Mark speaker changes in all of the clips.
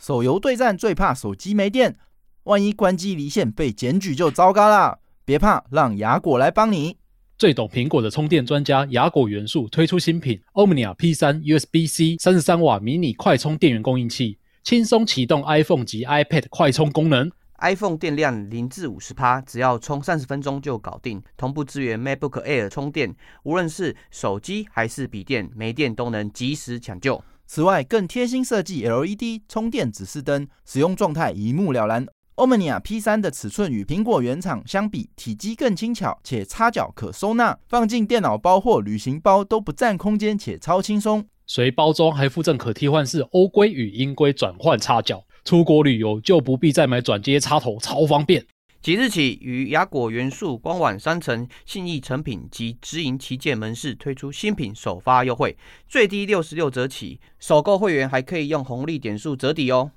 Speaker 1: 手游对战最怕手机没电，万一关机离线被检举就糟糕啦！别怕，让雅果来帮你。
Speaker 2: 最懂苹果的充电专家雅果元素推出新品 Omnia P3 USB-C 三十三瓦迷你快充电源供应器，轻松启动 iPhone 及 iPad 快充功能。
Speaker 3: iPhone 电量零至五十趴，只要充三十分钟就搞定。同步支援 MacBook Air 充电，无论是手机还是笔电，没电都能及时抢救。
Speaker 1: 此外，更贴心设计 LED 充电指示灯，使用状态一目了然。Omnia P3 的尺寸与苹果原厂相比，体积更轻巧，且插脚可收纳，放进电脑包或旅行包都不占空间，且超轻松。
Speaker 2: 随包装还附赠可替换式欧规与英规转换插脚，出国旅游就不必再买转接插头，超方便。
Speaker 3: 即日起，于雅果元素官网商城、信义成品及直营旗舰门市推出新品首发优惠，最低六十六折起，首购会员还可以用红利点数折抵哦。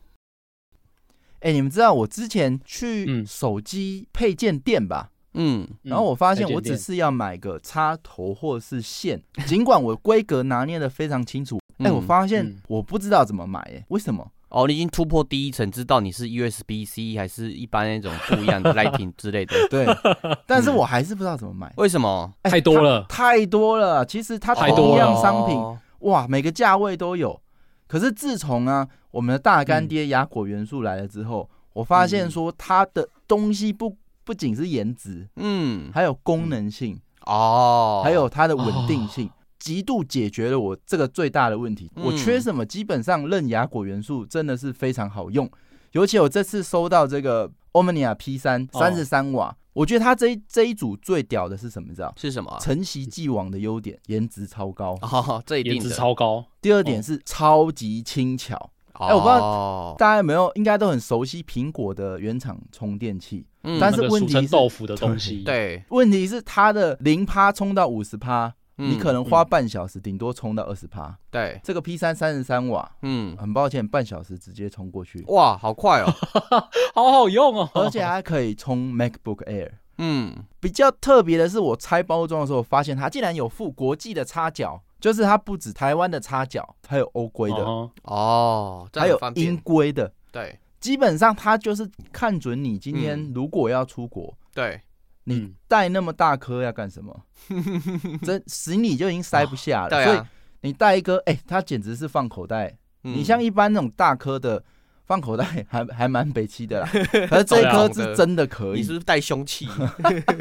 Speaker 1: 哎、你们知道我之前去
Speaker 2: 嗯
Speaker 1: 手机配件店吧？
Speaker 3: 嗯，
Speaker 1: 然后我发现我只是要买个插头或是线，尽管我规格拿捏的非常清楚，哎、
Speaker 3: 嗯
Speaker 1: 我发现
Speaker 2: 嗯
Speaker 1: 我不知道怎么买、哎，为什么？
Speaker 3: 哦，你已经突破第一层，知道你是 USB C 还是一般那种不一样的 Lighting 之类的。
Speaker 1: 对，但是我还是不知道怎么买，
Speaker 3: 为什么？
Speaker 1: 哎
Speaker 2: 太多了。
Speaker 1: 太多了。其实它
Speaker 2: 太多了。
Speaker 1: 同样商品，
Speaker 3: 哦。
Speaker 1: 哇，每个价位都有。可是自从啊，我们的大干爹雅果元素来了之后，我发现说它的东西不不仅是颜值，
Speaker 3: 嗯，
Speaker 1: 还有功能性，
Speaker 3: 哦，
Speaker 1: 还有它的稳定性，极度解决了我这个最大的问题。
Speaker 3: 嗯
Speaker 1: 我缺什么，基本上刃牙果元素真的是非常好用。尤其我这次收到这个 Omnia P 三
Speaker 2: 哦
Speaker 1: 三十三瓦，我觉得它这一这一组最屌的是什么？你知道？
Speaker 3: 是什么啊？
Speaker 1: 承袭既往的优点，颜值超高。
Speaker 3: 哦，这一
Speaker 2: 颜值。超高。
Speaker 1: 第二点是超级轻巧，
Speaker 3: 哎
Speaker 1: 哎我不知道
Speaker 3: 道，
Speaker 1: 大家有没有应该都很熟悉苹果的原厂充电器，
Speaker 3: 嗯
Speaker 1: 但是问题是
Speaker 2: 称豆腐的东西，，
Speaker 3: 对，
Speaker 1: 问题是它的零趴充到五十趴，你
Speaker 3: 嗯
Speaker 1: 可能花半小时，顶多充到二十趴。
Speaker 3: 对，
Speaker 1: 这个 P 三三十三瓦，
Speaker 3: 嗯，
Speaker 1: 很抱歉，半小时直接充过去，
Speaker 3: 哇，好快哦，
Speaker 2: 好好用哦，
Speaker 1: 而且还可以充 MacBook Air。
Speaker 3: 嗯，
Speaker 1: 比较特别的是，我拆包装的时候发现它竟然有附国际的插脚，就是它不止台湾的插脚，还有欧规的，
Speaker 2: 哦。
Speaker 1: 还有英规的。
Speaker 3: 对。
Speaker 1: 基本上它就是看准你今天
Speaker 3: 嗯。
Speaker 1: 如果要出国，
Speaker 3: 对，
Speaker 1: 你
Speaker 2: 嗯
Speaker 1: 带那么大颗要干什么？这行李就已经塞不下了，所以
Speaker 3: 对啊，
Speaker 1: 你带一颗，哎、它简直是放口袋。
Speaker 3: 嗯
Speaker 1: 你像一般那种大颗的放口袋 还还蛮北气的啦，可是这一颗是真的可以。
Speaker 3: 你是不是带凶器？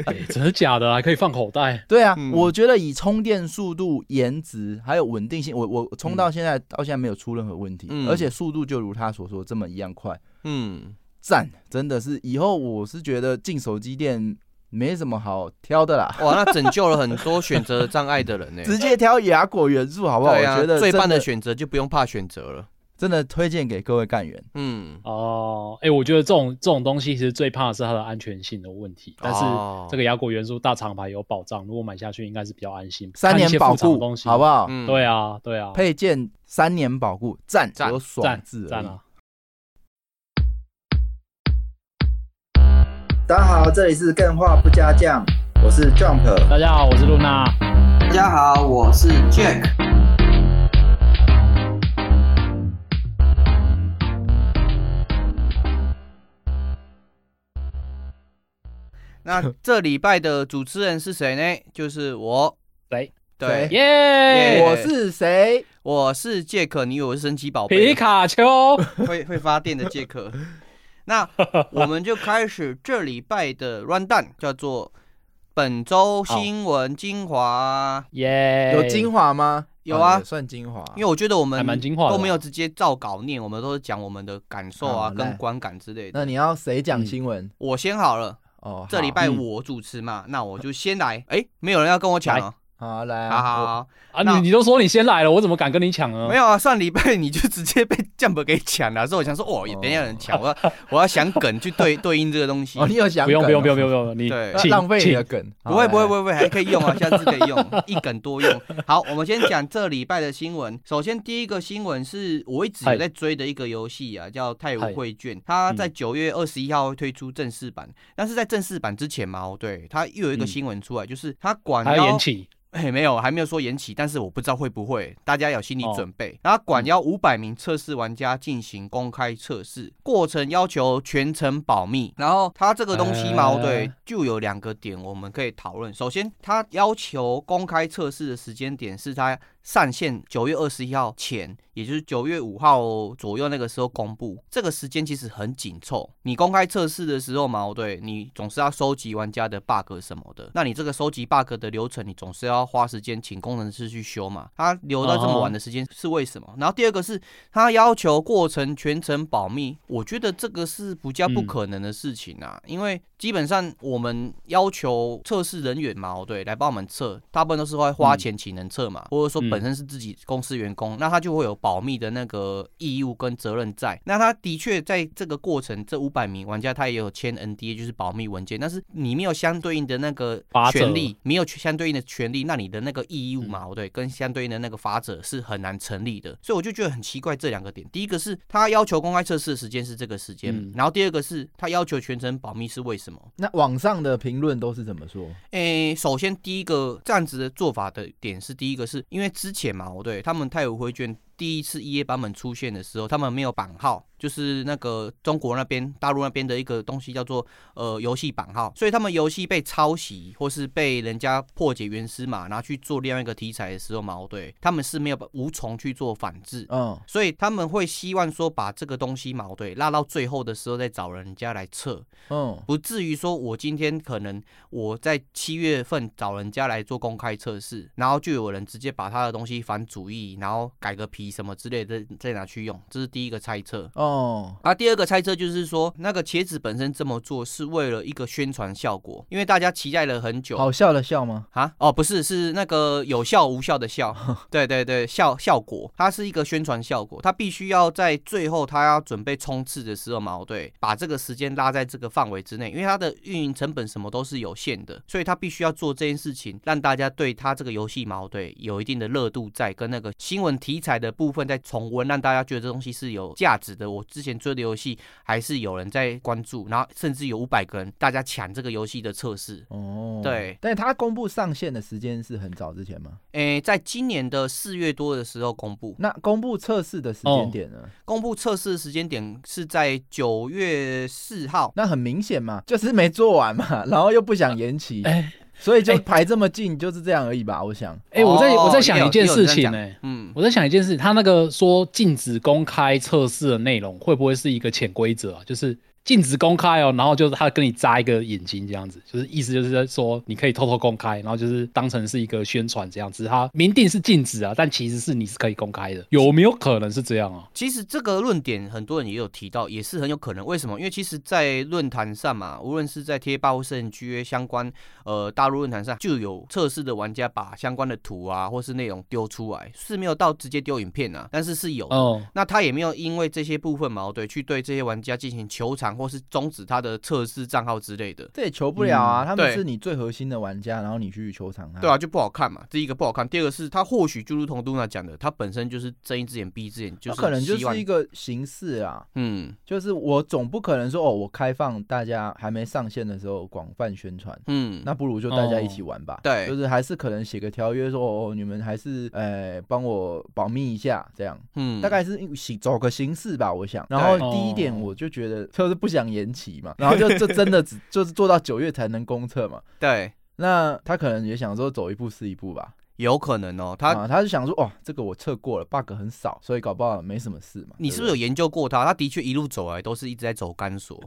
Speaker 2: 哎真的假的？还可以放口袋？
Speaker 1: 对啊，
Speaker 3: 嗯
Speaker 1: 我觉得以充电速度、颜值还有稳定性，我我充到现在、到现在没有出任何问题，
Speaker 3: 嗯
Speaker 1: 而且速度就如他所说这么一样快，
Speaker 3: 嗯，
Speaker 1: 赞！真的是以后我是觉得进手机店没什么好挑的啦，
Speaker 3: 哇，那拯救了很多选择障碍的人呢。
Speaker 1: 直接挑雅果元素好不好？
Speaker 3: 对啊
Speaker 1: 我觉得，
Speaker 3: 最棒的选择就不用怕选择了。
Speaker 1: 真的推荐给各位干员。
Speaker 3: 嗯，
Speaker 2: 哦，哎，我觉得这种这种东西其实最怕的是它的安全性的问题，但是
Speaker 3: 哦
Speaker 2: 这个雅果元素大厂牌有保障，如果买下去应该是比较安心。
Speaker 1: 三年保
Speaker 2: 看一些复杂的
Speaker 1: 固
Speaker 2: 东，西，
Speaker 1: 好不好？
Speaker 3: 嗯
Speaker 2: 对啊，对啊，
Speaker 1: 配件三年保护，赞，
Speaker 3: 赞
Speaker 1: 有爽
Speaker 2: 赞
Speaker 1: 字。
Speaker 2: 赞啊！
Speaker 1: 大家好，这里是更画不加酱，我是 Jump。
Speaker 2: 大家好，我是露娜。
Speaker 4: 大家好，我是 Jack。
Speaker 3: 那这礼拜的主持人是谁呢？就是我。
Speaker 2: 谁？
Speaker 3: 对，
Speaker 2: 耶！
Speaker 1: 我是谁？
Speaker 3: 我是杰克，你以为我是神奇宝
Speaker 2: 皮？卡丘。
Speaker 3: 会会发电的杰克。那我们就开始这礼拜的 run down，叫做本周新闻精华。
Speaker 2: 耶！
Speaker 1: 有精华吗？
Speaker 3: 有啊
Speaker 1: 也算精华。
Speaker 3: 因为我觉得我们
Speaker 2: 还蛮精华的啊
Speaker 3: 都没有直接照稿念，我们都是讲我们的感受啊，跟观感之类的。
Speaker 1: 那你要谁讲新闻？
Speaker 3: 我先好了，
Speaker 1: 哦，
Speaker 3: 这礼拜
Speaker 2: 嗯
Speaker 3: 我主持嘛，那我就先来。哎，没有人要跟我抢哦。
Speaker 1: 好好来
Speaker 3: 好
Speaker 1: 啊，
Speaker 3: 好好，
Speaker 2: 啊，你你都说你先来了，我怎么敢跟你抢呢？
Speaker 3: 没有啊，上礼拜你就直接被 Jump 给抢了，所以我想说，哦，也等下有人抢，我要我要想梗去对 对应这个东西
Speaker 1: 哦，。你有想
Speaker 2: 不用不用不用不
Speaker 1: 用，
Speaker 2: 用不用，你
Speaker 3: 对
Speaker 2: 请
Speaker 1: 浪费你梗。
Speaker 3: 不会不会不会不会，还可以用啊，下次可以用，一梗多用。好，我们先讲这礼拜的新闻。首先第一个新闻是我一直有在追的一个游戏啊，叫《太
Speaker 2: 嗨
Speaker 3: 武绘卷》，它在
Speaker 2: 嗯
Speaker 3: 九月二十一号会推出正式版。但是在正式版之前嘛，哦，对，它又有一个
Speaker 2: 嗯
Speaker 3: 新闻出来，就是它管
Speaker 2: 要延期
Speaker 3: 哎，没有，还没有说延期，但是我不知道会不会，大家有心理准备。然后管要五百名测试玩家进行公开测试，过程要求全程保密。然后它这个东西嘛，对，就有两个点我们可以讨论。首先，它要求公开测试的时间点是它。上线九月二十一号前，也就是九月五号左右那个时候公布，这个时间其实很紧凑。你公开测试的时候嘛，对，你总是要收集玩家的 bug 什么的。那你这个收集 bug 的流程，你总是要花时间请工程师去修嘛。他留到这么晚的时间是为什么？然后第二个是他要求过程全程保密，我觉得这个是不叫不可能的事情啊，因为基本上我们要求测试人员嘛，对，来帮我们测，大部分都是会花钱请人测嘛，或者说。本身是自己公司员工，那他就会有保密的那个义务跟责任在。那他的确在这个过程，这五百名玩家他也有签 NDA，就是保密文件。但是你没有相对应的那个权利，没有相对应的权利，那你的那个义务嘛，对，跟相对应的那个法则是很难成立的。所以我就觉得很奇怪这两个点。第一个是他要求公开测试的时间是这个时间，然后第二个是他要求全程保密是为什么？
Speaker 1: 那网上的评论都是怎么说？
Speaker 3: 诶，首先第一个这样子的做法的点是，第一个是因为。之前嘛，我对他们太武回卷第一次 EA 版本出现的时候，他们没有版号。就是那个中国那边、大陆那边的一个东西叫做呃游戏版号，所以他们游戏被抄袭或是被人家破解原始码拿去做另外一个题材的时候嘛，对，他们是没有无从去做反制，嗯，所以他们会希望说把这个东西嘛，对，拉到最后的时候再找人家来测，嗯，不至于说我今天可能我在七月份找人家来做公开测试，然后就有人直接把他的东西反主义，然后改个皮什么之类的再拿去用，这是第一个猜测，哦。哦，啊，第二个猜测就是说，那个茄子本身这么做是为了一个宣传效果，因为大家期待了很久。
Speaker 1: 好笑的笑吗？
Speaker 3: 啊，哦，不是，是那个有效无效的效。对对对，效效果，它是一个宣传效果，它必须要在最后它要准备冲刺的时候嘛，对，把这个时间拉在这个范围之内，因为它的运营成本什么都是有限的，所以它必须要做这件事情，让大家对它这个游戏矛对有一定的热度在，跟那个新闻题材的部分在重温，让大家觉得这东西是有价值的。我。之前追的游戏还是有人在关注，然后甚至有五百个人大家抢这个游戏的测试。哦，对，
Speaker 1: 但是它公布上线的时间是很早之前吗？
Speaker 3: 诶，在今年的四月多的时候公布。
Speaker 1: 那公布测试的时间点呢？
Speaker 3: 公布测试的时间点是在九月四号。
Speaker 1: 那很明显嘛，就是没做完嘛，然后又不想延期。哎。所以就排这么近，就是这样而已吧。我想，
Speaker 2: 哎，我在我在想一件事情，哎，嗯，我在想一件事，他那个说禁止公开测试的内容，会不会是一个潜规则啊？就是。禁止公开哦，然后就是他跟你扎一个眼睛这样子，就是意思就是在说你可以偷偷公开，然后就是当成是一个宣传这样子。他明定是禁止啊，但其实是你是可以公开的，有没有可能是这样啊？
Speaker 3: 其实这个论点很多人也有提到，也是很有可能。为什么？因为其实，在论坛上嘛，无论是在贴吧或是 NG 相关呃大陆论坛上，就有测试的玩家把相关的图啊或是内容丢出来，是没有到直接丢影片啊，但是是有。哦。那他也没有因为这些部分矛盾去对这些玩家进行求偿。或是终止他的测试账号之类的，
Speaker 1: 这也求不了啊！他们是你最核心的玩家，然后你去球场他，
Speaker 3: 对啊，就不好看嘛。第一个不好看，第二个是他或许就如同杜娜讲的，他本身就是睁一只眼闭一只眼，就是
Speaker 1: 可能就是一个形式啊。嗯，就是我总不可能说哦，我开放大家还没上线的时候广泛宣传，嗯，那不如就大家一起玩吧。
Speaker 3: 对，
Speaker 1: 就是还是可能写个条约说哦，你们还是呃帮我保密一下这样，嗯，大概是形走个形式吧，我想。然后第一点我就觉得就是。不想延期嘛，然后就 就真的只就是做到九月才能公测嘛。
Speaker 3: 对，
Speaker 1: 那他可能也想说走一步是一步吧。
Speaker 3: 有可能哦，他
Speaker 1: 他是想说，哇，这个我测过了，bug 很少，所以搞不好没什么事嘛。
Speaker 3: 你是不是有研究过他？他的确一路走来都是一直在走钢索，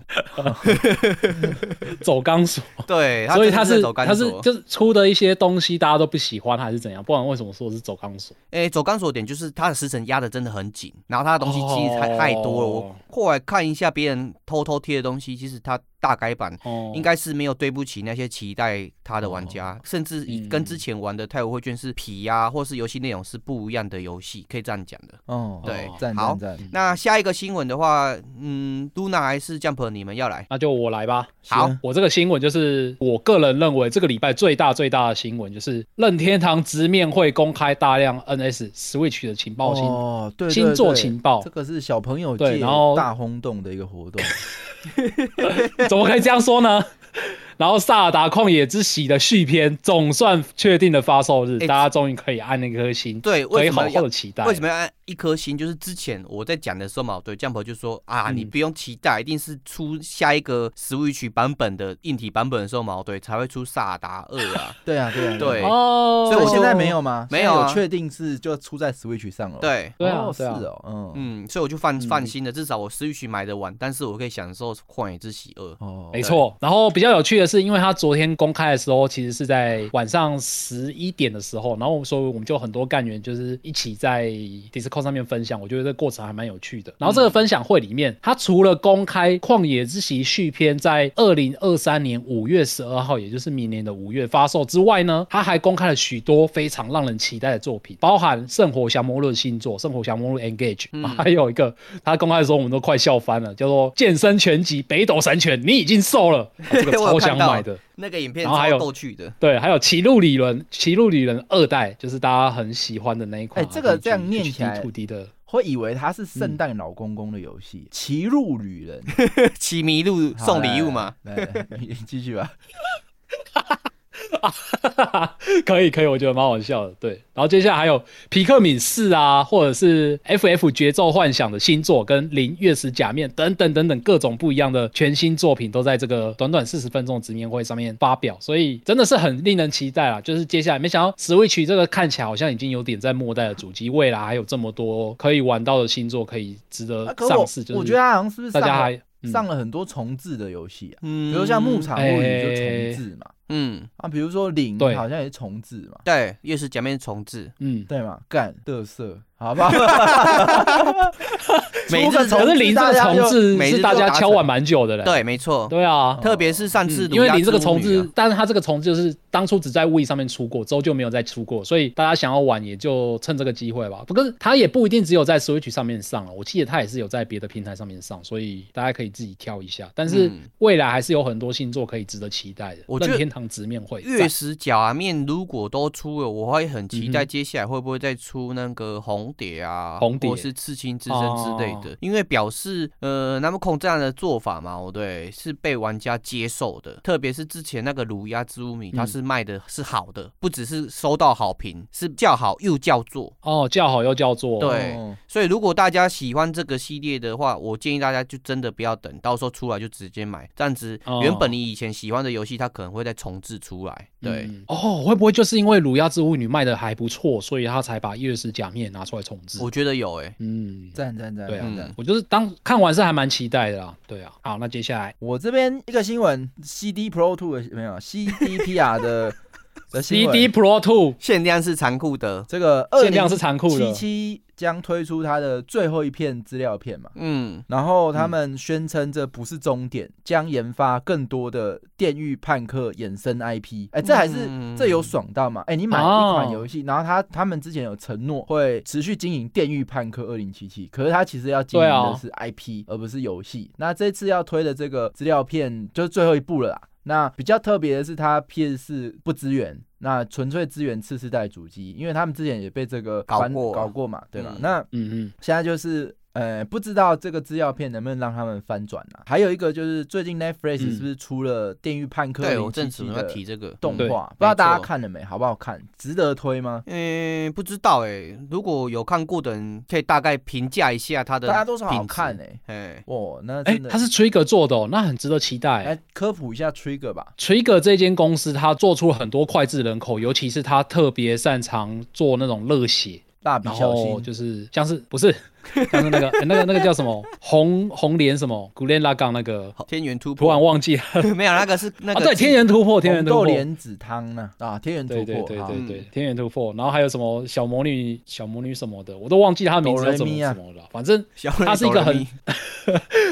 Speaker 2: 走钢索。
Speaker 3: 对，
Speaker 2: 所以他
Speaker 3: 是
Speaker 2: 他是就是出的一些东西大家都不喜欢还是怎样？不然为什么说是走钢索？
Speaker 3: 哎，走钢索点就是他的时程压的真的很紧，然后他的东西其实太太多了。我后来看一下别人偷偷贴的东西，其实他。大改版应该是没有对不起那些期待他的玩家，甚至跟之前玩的《太古会卷》是皮呀，或是游戏内容是不一样的游戏，可以这样讲的。哦，对，好，那下一个新闻的话，嗯，Luna 还是 Jump，你们要来？
Speaker 2: 那就我来吧。
Speaker 3: 好，
Speaker 2: 我这个新闻就是我个人认为这个礼拜最大最大的新闻，就是任天堂直面会公开大量 NS Switch 的情报新哦，对，星座情报，
Speaker 1: 这个是小朋友对然后大轰动的一个活动。
Speaker 2: 怎么可以这样说呢？然后《萨尔达旷野之息》的续篇总算确定了发售日，大家终于可以按那颗星，
Speaker 3: 对，
Speaker 2: 可以好好的期待。
Speaker 3: 为什么要按一颗星？就是之前我在讲的时候嘛，对，酱婆就说啊，你不用期待，一定是出下一个 Switch 版本的硬体版本的时候嘛，对，才会出《萨尔达二》啊。
Speaker 1: 对啊，对啊，
Speaker 3: 对。
Speaker 1: 哦，所以我现在没有吗？
Speaker 3: 没有，
Speaker 1: 确定是就出在 Switch 上了。
Speaker 3: 对，
Speaker 2: 对啊，
Speaker 1: 是哦，嗯
Speaker 3: 嗯，所以我就放放心了，至少我 Switch 买的晚，但是我可以享受《旷野之息二》。
Speaker 2: 哦，没错。然后比较有趣的是，因为他昨天公开的时候，其实是在晚上十一点的时候，然后所以我们就很多干员就是一起在 Discord 上面分享，我觉得这过程还蛮有趣的。然后这个分享会里面，他除了公开《旷野之息》续篇在二零二三年五月十二号，也就是明年的五月发售之外呢，他还公开了许多非常让人期待的作品，包含《圣火降魔论》新作《圣火降魔论 Engage》，还有一个他公开的时候我们都快笑翻了，叫做《健身拳击北斗神拳》，你已经瘦了。这个超想买的
Speaker 3: 那个影片，然后还有逗趣的，
Speaker 2: 对，还有《骑路旅人》《骑路旅人》二代，就是大家很喜欢的那一款。
Speaker 1: 哎，这个这样念起来，会以为它是圣诞老公公的游戏，《骑路旅人》
Speaker 3: 骑麋鹿送礼物嘛？
Speaker 1: 你继续吧。
Speaker 2: 可以可以，我觉得蛮好笑的。对，然后接下来还有皮克敏四啊，或者是 FF 节奏幻想的新作，跟零月食假面等等等等各种不一样的全新作品，都在这个短短四十分钟的直面会上面发表，所以真的是很令人期待啊！就是接下来，没想到 Switch 这个看起来好像已经有点在末代的主机，未来还有这么多可以玩到的新作，可以值得上市。就是
Speaker 1: 我觉得它好像是不是
Speaker 2: 大家还
Speaker 1: 上了很多重置的游戏啊？嗯，比如像牧场物语就重置嘛。嗯。啊，比如说零好像也是重置嘛，
Speaker 3: 对，又是假面重置，
Speaker 1: 嗯，对嘛，干嘚瑟。好吧，
Speaker 2: 每次可是零这个重置是大家敲碗蛮久的嘞。
Speaker 3: 对，没错。
Speaker 2: 对啊，
Speaker 3: 特别是上次
Speaker 2: 因为零这个重置，但是它这个重置就是当初只在 Wii 上面出过，之后就没有再出过，所以大家想要玩也就趁这个机会吧。不过它也不一定只有在 Switch 上面上了，我记得它也是有在别的平台上面上，所以大家可以自己挑一下。但是未来还是有很多新作可以值得期待的。
Speaker 3: 我觉得
Speaker 2: 天堂直面会
Speaker 3: 月食假面如果都出了，我会很期待接下来会不会再出那个红。红蝶啊，
Speaker 2: 红蝶。
Speaker 3: 或是刺青之身之类的，因为表示呃，那么控这样的做法嘛，哦对，是被玩家接受的。特别是之前那个乳鸦之屋米，它是卖的是好的，不只是收到好评，是叫好又叫座。
Speaker 2: 哦，叫好又叫座。
Speaker 3: 对，所以如果大家喜欢这个系列的话，我建议大家就真的不要等到时候出来就直接买，这样子原本你以前喜欢的游戏，它可能会再重置出来。对，
Speaker 2: 哦，会不会就是因为乳鸦之屋女卖的还不错，所以他才把月食假面拿出来重置？
Speaker 3: 我觉得有哎，
Speaker 1: 嗯，赞赞赞，
Speaker 2: 对啊，我就是当看完是还蛮期待的啦，对啊，好，那接下来
Speaker 1: 我这边一个新闻，CD Pro Two 的没有，CDPR 的。
Speaker 2: CD Pro Two
Speaker 3: 限量是残酷的，
Speaker 1: 这个
Speaker 2: 限量是残酷的。
Speaker 1: 七七将推出它的最后一片资料片嘛，嗯，然后他们宣称这不是终点，将研发更多的《电狱判客》衍生 IP。哎，这还是这有爽到嘛？哎，你买一款游戏，然后他他们之前有承诺会持续经营《电狱判客二零七七》，可是他其实要经营的是 IP，而不是游戏。那这次要推的这个资料片就是最后一步了啦。那比较特别的是，它 PS 四不支援，那纯粹支援次世代主机，因为他们之前也被这个
Speaker 3: 搞过
Speaker 1: 搞过嘛，对吧？那嗯嗯，现在就是。呃，不知道这个资料片能不能让他们翻转啊？还有一个就是最近 Netflix 是不是出了《电狱判客》
Speaker 3: 对我正准要提这个
Speaker 1: 动画，不知道大家看了没？好不好看？值得推吗？
Speaker 3: 嗯，不知道哎。如果有看过的人，可以大概评价一下它的。
Speaker 1: 大家都说好看哎。哎，哇，那哎，
Speaker 2: 它是 Trigger 做的，哦，那很值得期待。
Speaker 1: 来科普一下 Trigger 吧。
Speaker 2: Trigger 这间公司，它做出了很多脍炙人口，尤其是它特别擅长做那种热血。
Speaker 1: 大笔小新。
Speaker 2: 就是像是不是 像是那个那个那个叫什么？红红莲什么？古莲拉杠那个。
Speaker 3: 天元突破，
Speaker 2: 突然忘记了。
Speaker 3: 没有那个是那个
Speaker 2: 对天元突破天元突破。
Speaker 1: 莲子汤呢啊天元突破
Speaker 2: 对对对对天元突破，然后还有什么小魔女小魔女什么的我都忘记他的名字叫什么什么了，反正他是一个很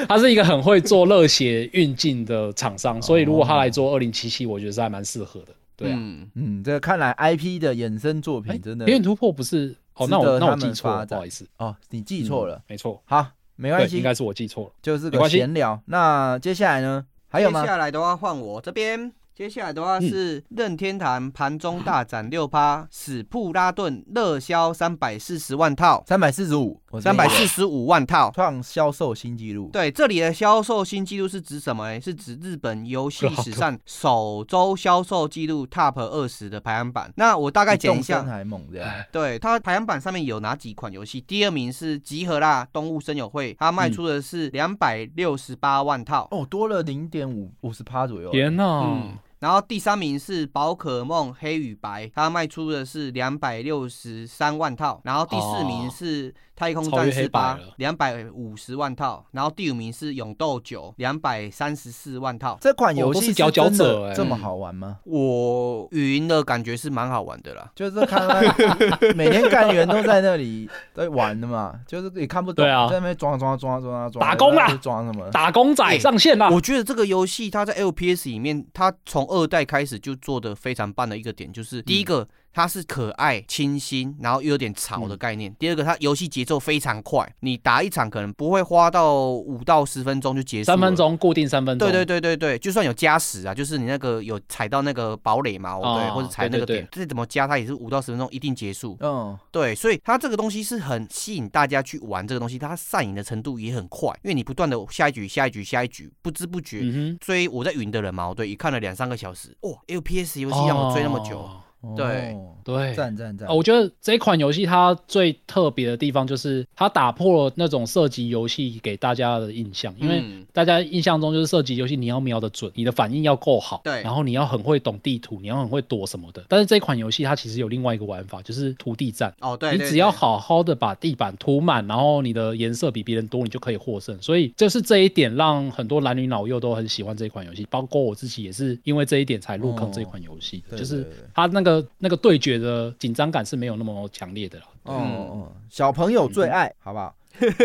Speaker 2: 他 是一个很会做热血运镜的厂商，所以如果他来做二零七七，我觉得是还蛮适合的。对啊，
Speaker 1: 嗯，这看来 IP 的衍生作品真的
Speaker 2: 天元突破不是。哦，那我那我记错了，不好意思
Speaker 1: 哦，你记错了，
Speaker 2: 没错，
Speaker 1: 好，没关系，
Speaker 2: 应该是我记错了，
Speaker 1: 就是个闲聊。那接下来呢？还有吗？
Speaker 3: 接下来的话换我这边。接下来的话是任天堂盘中大展六趴，史普拉顿热销三百四十万套，
Speaker 1: 三百四十五，
Speaker 3: 三百四十五万套
Speaker 1: 创销售新纪录。
Speaker 3: 对，这里的销售新纪录是指什么呢？是指日本游戏史上首周销售纪录 Top 二十的排行榜。那我大概讲一下，
Speaker 1: 还猛的。
Speaker 3: 对，它排行榜上面有哪几款游戏？第二名是集合啦，动物森友会，它卖出的是两百六十八万套，
Speaker 1: 哦，多了零点五五十趴左右。
Speaker 2: 天呐！
Speaker 3: 然后第三名是宝可梦黑与白，它卖出的是两百六十三万套。然后第四名是。太空战士八两百五十万套，然后第五名是勇斗九两百三十四万套。
Speaker 1: 这款游戏佼佼者，这么好玩吗？
Speaker 3: 我语音的感觉是蛮好玩的啦，
Speaker 1: 就是看 每天干员都在那里在玩的嘛，就是也看不懂，啊在那边装装装装装
Speaker 2: 打工
Speaker 1: 啊，装什么
Speaker 2: 打工仔上线啦。
Speaker 3: 我觉得这个游戏它在 LPS 里面，它从二代开始就做的非常棒的一个点，就是第一个。它是可爱、清新，然后又有点潮的概念。第二个，它游戏节奏非常快，你打一场可能不会花到五到十分钟就结束。
Speaker 2: 三分钟固定三分钟。
Speaker 3: 对对对对对，就算有加时啊，就是你那个有踩到那个堡垒嘛，对，或者踩那个点，这怎么加它也是五到十分钟一定结束。嗯，对，所以它这个东西是很吸引大家去玩这个东西，它上瘾的程度也很快，因为你不断的下一局、下一局、下一局，不知不觉追我在云的人嘛，对，也看了两三个小时，哇，LPS 游戏让我追那么久。对
Speaker 2: 对，
Speaker 1: 赞赞赞！
Speaker 2: 我觉得这款游戏它最特别的地方就是它打破了那种射击游戏给大家的印象，因为大家印象中就是射击游戏你要瞄得准，你的反应要够好，
Speaker 3: 对，
Speaker 2: 然后你要很会懂地图，你要很会躲什么的。但是这款游戏它其实有另外一个玩法，就是涂地战。
Speaker 3: 哦，对，
Speaker 2: 你只要好好的把地板涂满，然后你的颜色比别人多，你就可以获胜。所以就是这一点让很多男女老幼都很喜欢这款游戏，包括我自己也是因为这一点才入坑这款游戏，就是它那个那个对决。觉得紧张感是没有那么强烈的了。
Speaker 1: 哦，小朋友最爱好不好？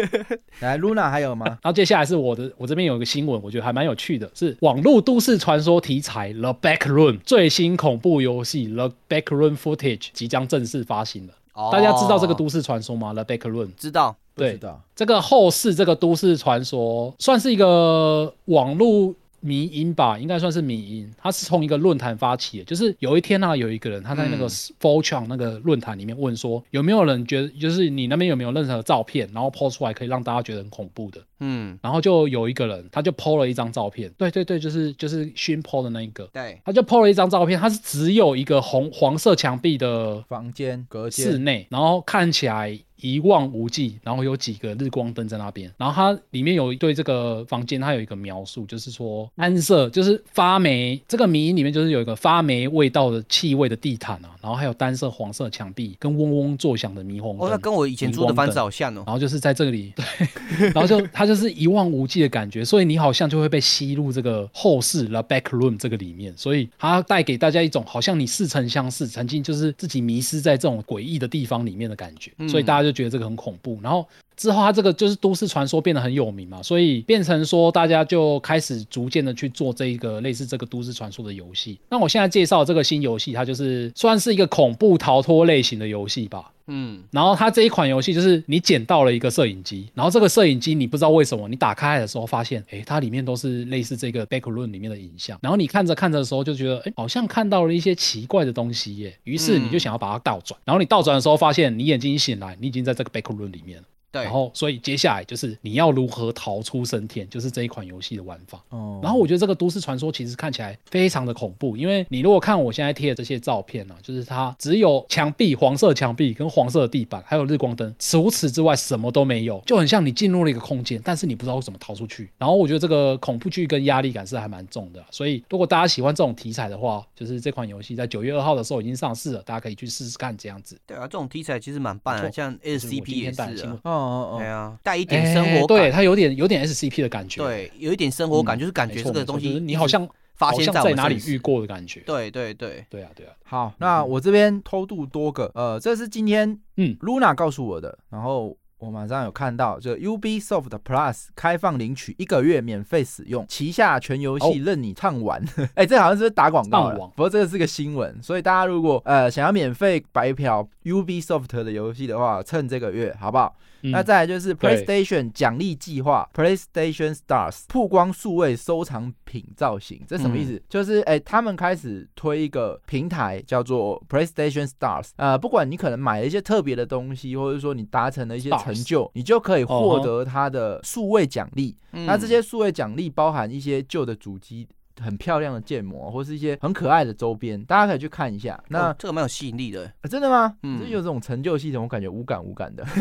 Speaker 1: 来，Luna 还有吗？然
Speaker 2: 后接下来是我的，我这边有一个新闻，我觉得还蛮有趣的，是网络都市传说题材《The Back Room》最新恐怖游戏《The Back Room Footage》即将正式发行了。大家知道这个都市传说吗？《The Back Room》
Speaker 3: 知道，
Speaker 2: 对，这个后世这个都市传说算是一个网络。迷音吧，应该算是迷音。他是从一个论坛发起的，就是有一天呢，有一个人他在那个 Fortune 那个论坛里面问说，有没有人觉得，就是你那边有没有任何照片，然后 po 出来可以让大家觉得很恐怖的？嗯，然后就有一个人，他就 po 了一张照片。对对对，就是就是熏 po 的那一个。
Speaker 3: 对，
Speaker 2: 他就 po 了一张照片，他是只有一个红黄色墙壁的
Speaker 1: 房间隔间
Speaker 2: 室内，然后看起来。一望无际，然后有几个日光灯在那边，然后它里面有对这个房间，它有一个描述，就是说安色，就是发霉。这个迷里面就是有一个发霉味道的气味的地毯啊，然后还有单色黄色墙壁跟嗡嗡作响的霓虹灯。
Speaker 3: 哦，那跟我以前住的房子好像哦。
Speaker 2: 然后就是在这里，对，然后就它 就是一望无际的感觉，所以你好像就会被吸入这个后室 The Back Room 这个里面，所以它带给大家一种好像你似曾相识，曾经就是自己迷失在这种诡异的地方里面的感觉，所以大家就觉得这个很恐怖，然后。之后，它这个就是都市传说变得很有名嘛，所以变成说大家就开始逐渐的去做这一个类似这个都市传说的游戏。那我现在介绍这个新游戏，它就是算是一个恐怖逃脱类型的游戏吧。嗯，然后它这一款游戏就是你捡到了一个摄影机，然后这个摄影机你不知道为什么你打开的时候发现，哎，它里面都是类似这个 backroom 里面的影像，然后你看着看着的时候就觉得，哎，好像看到了一些奇怪的东西耶。于是你就想要把它倒转，然后你倒转的时候发现，你眼睛一醒来，你已经在这个 backroom 里面了。
Speaker 3: 对，
Speaker 2: 然后所以接下来就是你要如何逃出升天，就是这一款游戏的玩法。哦，然后我觉得这个都市传说其实看起来非常的恐怖，因为你如果看我现在贴的这些照片呢，就是它只有墙壁黄色墙壁跟黄色的地板，还有日光灯，除此之外什么都没有，就很像你进入了一个空间，但是你不知道怎么逃出去。然后我觉得这个恐怖剧跟压力感是还蛮重的，所以如果大家喜欢这种题材的话，就是这款游戏在九月二号的时候已经上市了，大家可以去试试看这样子。
Speaker 3: 对啊，这种题材其实蛮棒的，像 SCP 也是啊。
Speaker 2: 哦
Speaker 3: 哦，对啊，带一点生活感，
Speaker 2: 对它有点有点 SCP 的感觉，
Speaker 3: 对，有一点生活感，就是感觉这个东西
Speaker 2: 你好像
Speaker 3: 发现
Speaker 2: 在哪里遇过的感觉，
Speaker 3: 对对对，
Speaker 2: 对啊对啊。
Speaker 1: 好，那我这边偷渡多个，呃，这是今天嗯。Luna 告诉我的，然后我马上有看到，这 Ubisoft Plus 开放领取一个月免费使用，旗下全游戏任你畅玩。哎，这好像是打广告了，不过这个是个新闻，所以大家如果呃想要免费白嫖 Ubisoft 的游戏的话，趁这个月好不好？那再来就是 PlayStation 奖励计划 PlayStation Stars 曝光数位收藏品造型，这什么意思？就是哎，他们开始推一个平台叫做 PlayStation Stars，呃，不管你可能买了一些特别的东西，或者说你达成了一些成就，你就可以获得它的数位奖励。那这些数位奖励包含一些旧的主机。很漂亮的建模，或是一些很可爱的周边，大家可以去看一下。那
Speaker 3: 这个蛮有吸引力的，
Speaker 1: 真的吗？嗯，有这种成就系统，我感觉无感无感的。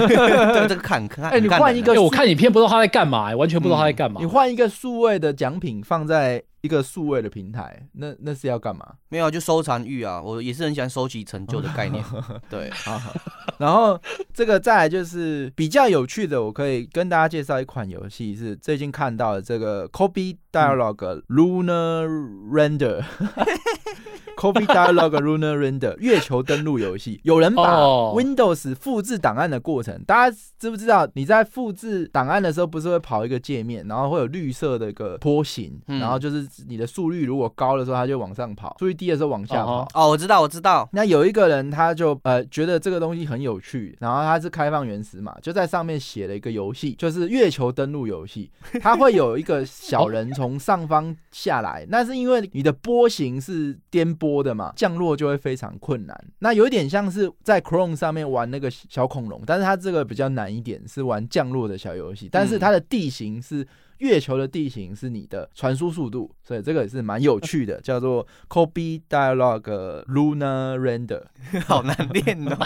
Speaker 3: 这个看看，
Speaker 1: 哎，你换一个，
Speaker 2: 我看影片不知道他在干嘛，完全不知道他在干嘛。
Speaker 1: 你换一个数位的奖品放在。一个数位的平台，那那是要干嘛？
Speaker 3: 没有，就收藏欲啊！我也是很喜欢收集成就的概念。对，
Speaker 1: 然后这个再来就是比较有趣的，我可以跟大家介绍一款游戏，是最近看到的这个 Copy Dialogue Lunar Render。Coffee Dialogue Lunar Render 月球登陆游戏，有人把 Windows 复制档案的过程，大家知不知道？你在复制档案的时候，不是会跑一个界面，然后会有绿色的一个波形，然后就是你的速率如果高的时候，它就往上跑；速率低的时候往下跑。
Speaker 3: 哦，我知道，我知道。
Speaker 1: 那有一个人，他就呃觉得这个东西很有趣，然后他是开放原始嘛，就在上面写了一个游戏，就是月球登陆游戏。它会有一个小人从上方下来，那是因为你的波形是颠簸。的嘛，降落就会非常困难。那有一点像是在 Chrome 上面玩那个小恐龙，但是它这个比较难一点，是玩降落的小游戏。但是它的地形是。月球的地形是你的传输速度，所以这个也是蛮有趣的，叫做 Kobe Dialogue Lunar Render，
Speaker 3: 好难念哦，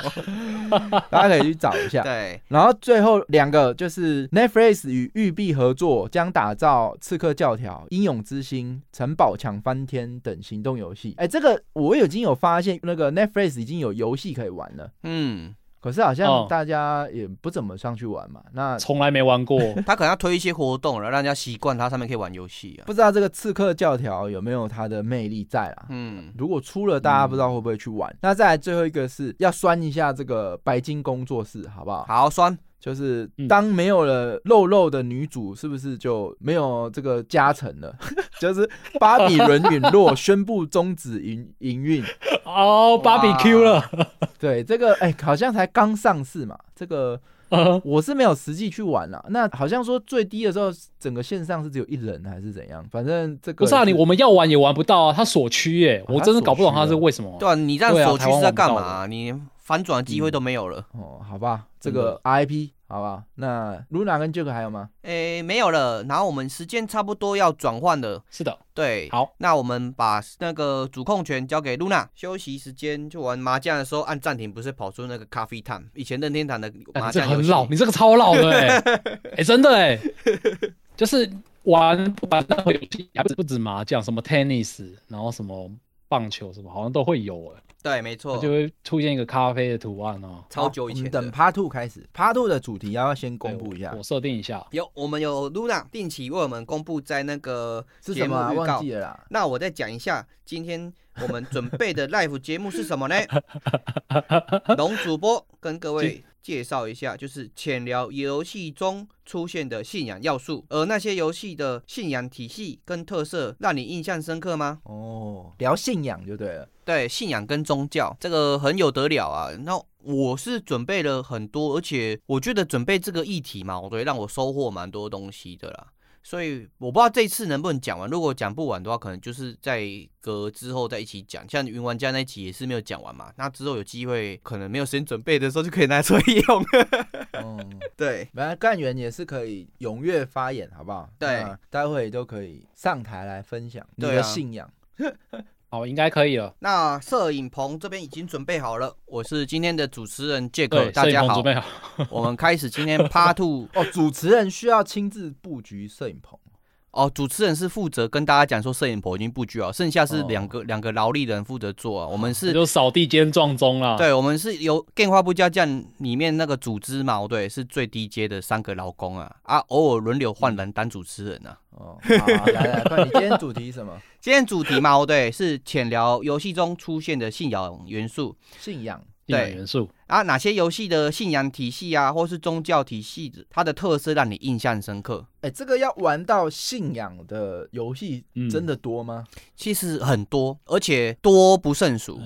Speaker 1: 大家可以去找一下。
Speaker 3: 对，
Speaker 1: 然后最后两个就是 Netflix 与育碧合作，将打造《刺客教条》《英勇之心》《城堡抢翻天》等行动游戏。哎，这个我已经有发现，那个 Netflix 已经有游戏可以玩了。嗯。可是好像大家也不怎么上去玩嘛，那
Speaker 2: 从来没玩过。
Speaker 3: 他可能要推一些活动，然后让人家习惯它上面可以玩游戏啊。
Speaker 1: 不知道这个刺客教条有没有它的魅力在啊？嗯，如果出了，大家不知道会不会去玩。那再来最后一个是要酸一下这个白金工作室，好不好？
Speaker 3: 好酸。
Speaker 1: 就是当没有了肉肉的女主，是不是就没有这个加成了？就是芭比 伦陨落，宣布终止营营运。
Speaker 2: 哦，芭比 Q 了。
Speaker 1: 对，这个哎，好像才刚上市嘛。这个我是没有实际去玩了。那好像说最低的时候，整个线上是只有一人还是怎样？反正这个
Speaker 2: 不是啊，你我们要玩也玩不到啊，它锁区耶，我真的搞不懂它是为什么。
Speaker 3: 对啊，你这样锁区是在干嘛？你？反转的机会都没有了哦，
Speaker 1: 好吧，这个 IP 好吧，那 Luna 跟 Jack 还有吗？
Speaker 3: 诶，没有了。然后我们时间差不多要转换了，
Speaker 2: 是的，
Speaker 3: 对，
Speaker 2: 好，
Speaker 3: 那我们把那个主控权交给 Luna，休息时间就玩麻将的时候按暂停，不是跑出那个咖啡 time？以前任天堂的麻将
Speaker 2: 很老，你这个超老的哎，哎，真的哎，就是玩玩任何游戏，不不止麻将，什么 tennis，然后什么棒球什么，好像都会有哎。
Speaker 3: 对，没错，
Speaker 2: 就会出现一个咖啡的图案哦。
Speaker 3: 超久以前，
Speaker 1: 等 Part Two 开始，Part Two 的主题要要先公布一下，
Speaker 2: 我设定一下。
Speaker 3: 有，我们有 Luna 定期为我们公布在那个
Speaker 1: 节目
Speaker 3: 预
Speaker 1: 告。
Speaker 3: 那我再讲一下，今天我们准备的 Live 节目是什么呢？龙主播跟各位。介绍一下，就是浅聊游戏中出现的信仰要素，而那些游戏的信仰体系跟特色，让你印象深刻吗？
Speaker 1: 哦，聊信仰就对了。
Speaker 3: 对，信仰跟宗教这个很有得了啊。那我是准备了很多，而且我觉得准备这个议题嘛，我对让我收获蛮多东西的啦。所以我不知道这次能不能讲完。如果讲不完的话，可能就是在隔之后再一起讲。像云玩家那一集也是没有讲完嘛，那之后有机会可能没有时间准备的时候，就可以拿出来用。嗯，对，
Speaker 1: 本来干员也是可以踊跃发言，好不好？
Speaker 3: 对，
Speaker 1: 待会都可以上台来分享你的信仰。
Speaker 2: 好，应该可以了。
Speaker 3: 那摄影棚这边已经准备好了，我是今天的主持人杰克，大家好。
Speaker 2: 准备好，
Speaker 3: 我们开始今天 Part Two。
Speaker 1: 哦，主持人需要亲自布局摄影棚。
Speaker 3: 哦，主持人是负责跟大家讲说摄影婆已经布局好，剩下是两个两个劳力人负责做啊。我们是
Speaker 2: 就扫地兼撞钟啦。
Speaker 3: 对，我们是由电话部加酱里面那个组织嘛，对，是最低阶的三个劳工啊啊，偶尔轮流换人当主持人啊。
Speaker 1: 哦，好，来来，看你今天主题什么？
Speaker 3: 今天主题嘛，对，是浅聊游戏中出现的信仰元素。
Speaker 1: 信仰。
Speaker 2: 对元素
Speaker 3: 啊，哪些游戏的信仰体系啊，或是宗教体系，它的特色让你印象深刻？
Speaker 1: 哎，这个要玩到信仰的游戏真的多吗？
Speaker 3: 其实很多，而且多不胜数。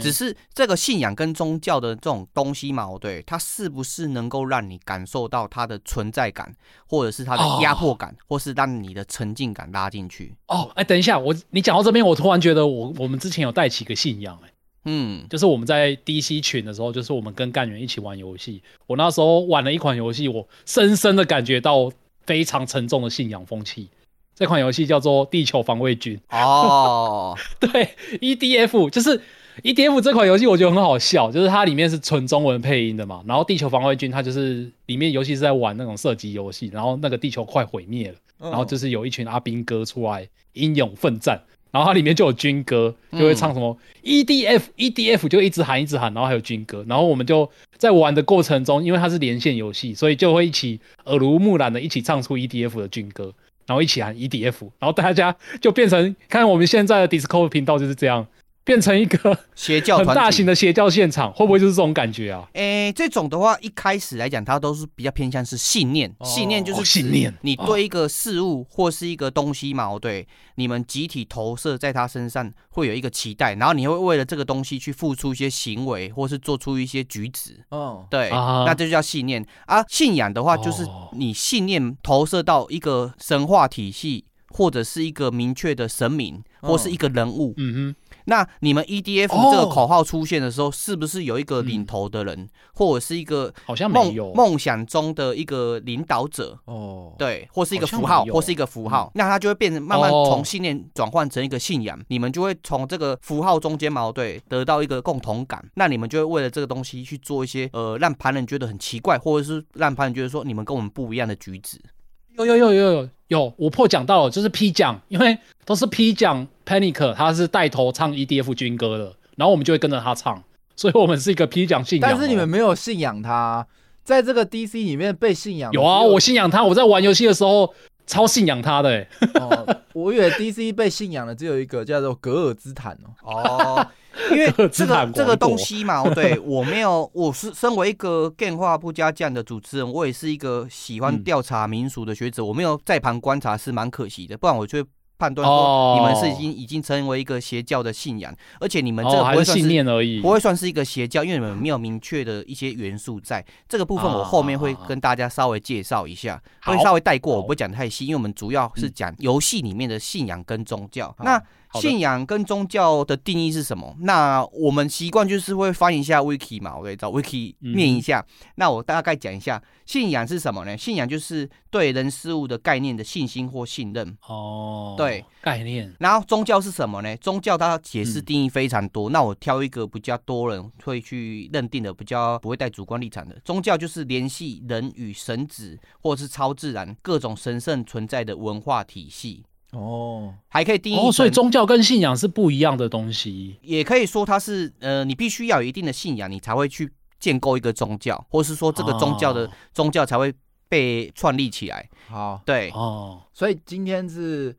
Speaker 3: 只是这个信仰跟宗教的这种东西嘛，对，它是不是能够让你感受到它的存在感，或者是它的压迫感，或是让你的沉浸感拉进去？
Speaker 2: 哦，哎，等一下，我你讲到这边，我突然觉得我我们之前有带起一个信仰，哎。嗯，就是我们在 DC 群的时候，就是我们跟干员一起玩游戏。我那时候玩了一款游戏，我深深的感觉到非常沉重的信仰风气。这款游戏叫做《地球防卫军》哦，对，EDF 就是 EDF 这款游戏，我觉得很好笑，就是它里面是纯中文配音的嘛。然后《地球防卫军》它就是里面游戏是在玩那种射击游戏，然后那个地球快毁灭了，然后就是有一群阿兵哥出来英勇奋战。然后它里面就有军歌，就会唱什么 EDF EDF，就一直喊一直喊，然后还有军歌。然后我们就在玩的过程中，因为它是连线游戏，所以就会一起耳濡目染的一起唱出 EDF 的军歌，然后一起喊 EDF，然后大家就变成看我们现在的 Discord 频道就是这样。变成一个
Speaker 3: 邪教
Speaker 2: 很大型的邪教现场，会不会就是这种感觉啊？
Speaker 3: 诶，这种的话，一开始来讲，它都是比较偏向是信念，信念就是
Speaker 2: 信念。
Speaker 3: 你对一个事物或是一个东西嘛，对，你们集体投射在他身上，会有一个期待，然后你会为了这个东西去付出一些行为，或是做出一些举止。哦，对，那这就叫信念啊。信仰的话，就是你信念投射到一个神话体系，或者是一个明确的神明，或是一个人物。嗯哼。那你们 EDF 这个口号出现的时候，是不是有一个领头的人，或者是一个
Speaker 2: 好像没有
Speaker 3: 梦想中的一个领导者？哦，对，或是一个符号，或是一个符号，那它就会变成慢慢从信念转换成一个信仰。你们就会从这个符号中间矛盾得到一个共同感。那你们就会为了这个东西去做一些呃让旁人觉得很奇怪，或者是让旁人觉得说你们跟我们不一样的举止。
Speaker 2: 有有有有有有，我破讲到了，就是 P 奖，因为都是 P 奖，Panic 他是带头唱 EDF 军歌的，然后我们就会跟着他唱，所以我们是一个 P 奖信仰。
Speaker 1: 但是你们没有信仰他，在这个 DC 里面被信仰。
Speaker 2: 有啊，我信仰他，我在玩游戏的时候超信仰他的。
Speaker 1: 哦，我以为 DC 被信仰的只有一个叫做格尔兹坦哦。哦。
Speaker 3: 因为 这个这个东西嘛，对我没有，我是身为一个电话不加酱的主持人，我也是一个喜欢调查民俗的学者，我没有在旁观察是蛮可惜的，不然我就会判断说你们是已经已经成为一个邪教的信仰，而且你们这个不会
Speaker 2: 信念而已，
Speaker 3: 不会算是一个邪教，因为你们没有明确的一些元素在这个部分，我后面会跟大家稍微介绍一下，会稍微带过，我不会讲太细，因为我们主要是讲游戏里面的信仰跟宗教。那信仰跟宗教的定义是什么？那我们习惯就是会翻一下 wiki 嘛，我可以找 wiki 念一下。那我大概讲一下，信仰是什么呢？信仰就是对人事物的概念的信心或信任。哦，对，
Speaker 2: 概念。
Speaker 3: 然后宗教是什么呢？宗教它解释定义非常多。那我挑一个比较多人会去认定的，比较不会带主观立场的。宗教就是联系人与神子或者是超自然各种神圣存在的文化体系。哦，还可以定义，
Speaker 2: 所以宗教跟信仰是不一样的东西。
Speaker 3: 也可以说它是，呃，你必须要有一定的信仰，你才会去建构一个宗教，或是说这个宗教的宗教才会被创立起来。
Speaker 1: 好，
Speaker 3: 对，
Speaker 1: 哦，所以今天是。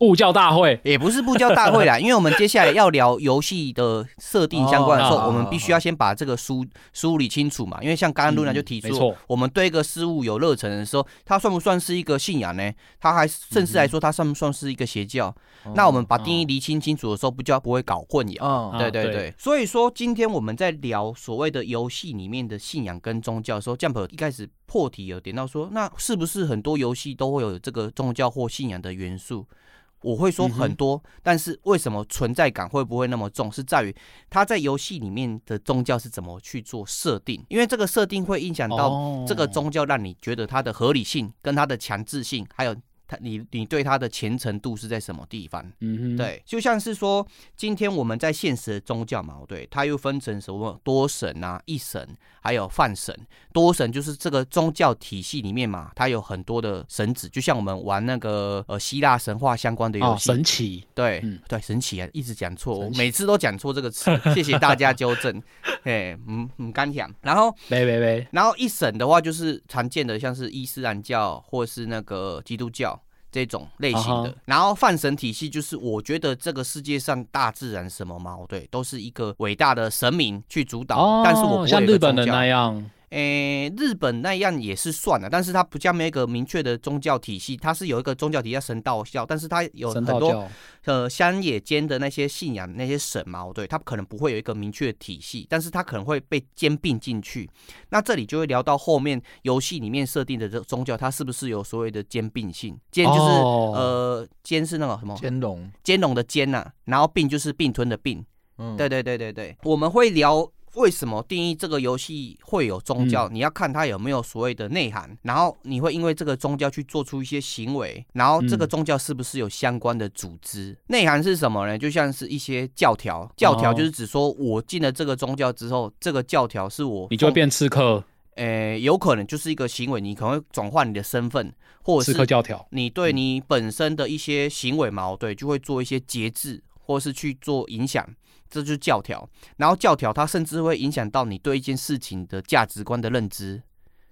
Speaker 2: 布教大会
Speaker 3: 也不是布教大会啦，因为我们接下来要聊游戏的设定相关的时候，我们必须要先把这个梳梳理清楚嘛。因为像刚刚露娜就提出，我们对一个事物有热忱的时候，它算不算是一个信仰呢？它还甚至来说，它算不算是一个邪教？那我们把定义厘清清楚的时候，不就不会搞混淆？对对对。所以说，今天我们在聊所谓的游戏里面的信仰跟宗教的时候，Jump 一开始破题有点到说，那是不是很多游戏都会有这个宗教或信仰的元素？我会说很多，但是为什么存在感会不会那么重？是在于他在游戏里面的宗教是怎么去做设定，因为这个设定会影响到这个宗教，让你觉得它的合理性跟它的强制性，还有。他你你对他的虔诚度是在什么地方？嗯哼，对，就像是说，今天我们在现实的宗教嘛，对，它又分成什么多神啊、一神，还有泛神。多神就是这个宗教体系里面嘛，它有很多的神子，就像我们玩那个呃希腊神话相关的游戏，
Speaker 2: 神奇，
Speaker 3: 对，对，神奇啊，一直讲错，我每次都讲错这个词，谢谢大家纠正。哎，嗯嗯，刚讲。然后，
Speaker 2: 没没没，
Speaker 3: 然后一神的话就是常见的，像是伊斯兰教或是那个基督教。这种类型的。然后泛神体系就是我觉得这个世界上大自然什么矛，对，都是一个伟大的神明去主导，但是我不
Speaker 2: 像日本人那样。
Speaker 3: 诶，日本那样也是算了，但是它不叫没一个明确的宗教体系，它是有一个宗教体系叫神道教，但是它有很多呃乡野间的那些信仰那些神嘛，对，它可能不会有一个明确的体系，但是它可能会被兼并进去。那这里就会聊到后面游戏里面设定的这宗教，它是不是有所谓的兼并性？兼就是呃兼是那个什么？
Speaker 1: 兼容，
Speaker 3: 兼容的兼呐，然后并就是并吞的并。嗯，对对对对对，我们会聊。为什么定义这个游戏会有宗教？你要看它有没有所谓的内涵，然后你会因为这个宗教去做出一些行为，然后这个宗教是不是有相关的组织？内涵是什么呢？就像是一些教条，教条就是指说我进了这个宗教之后，这个教条是我，
Speaker 2: 你就会变刺客。
Speaker 3: 诶，有可能就是一个行为，你可能会转换你的身份，或者是
Speaker 2: 刺客教条。
Speaker 3: 你对你本身的一些行为矛盾，就会做一些节制，或是去做影响。这就是教条，然后教条它甚至会影响到你对一件事情的价值观的认知。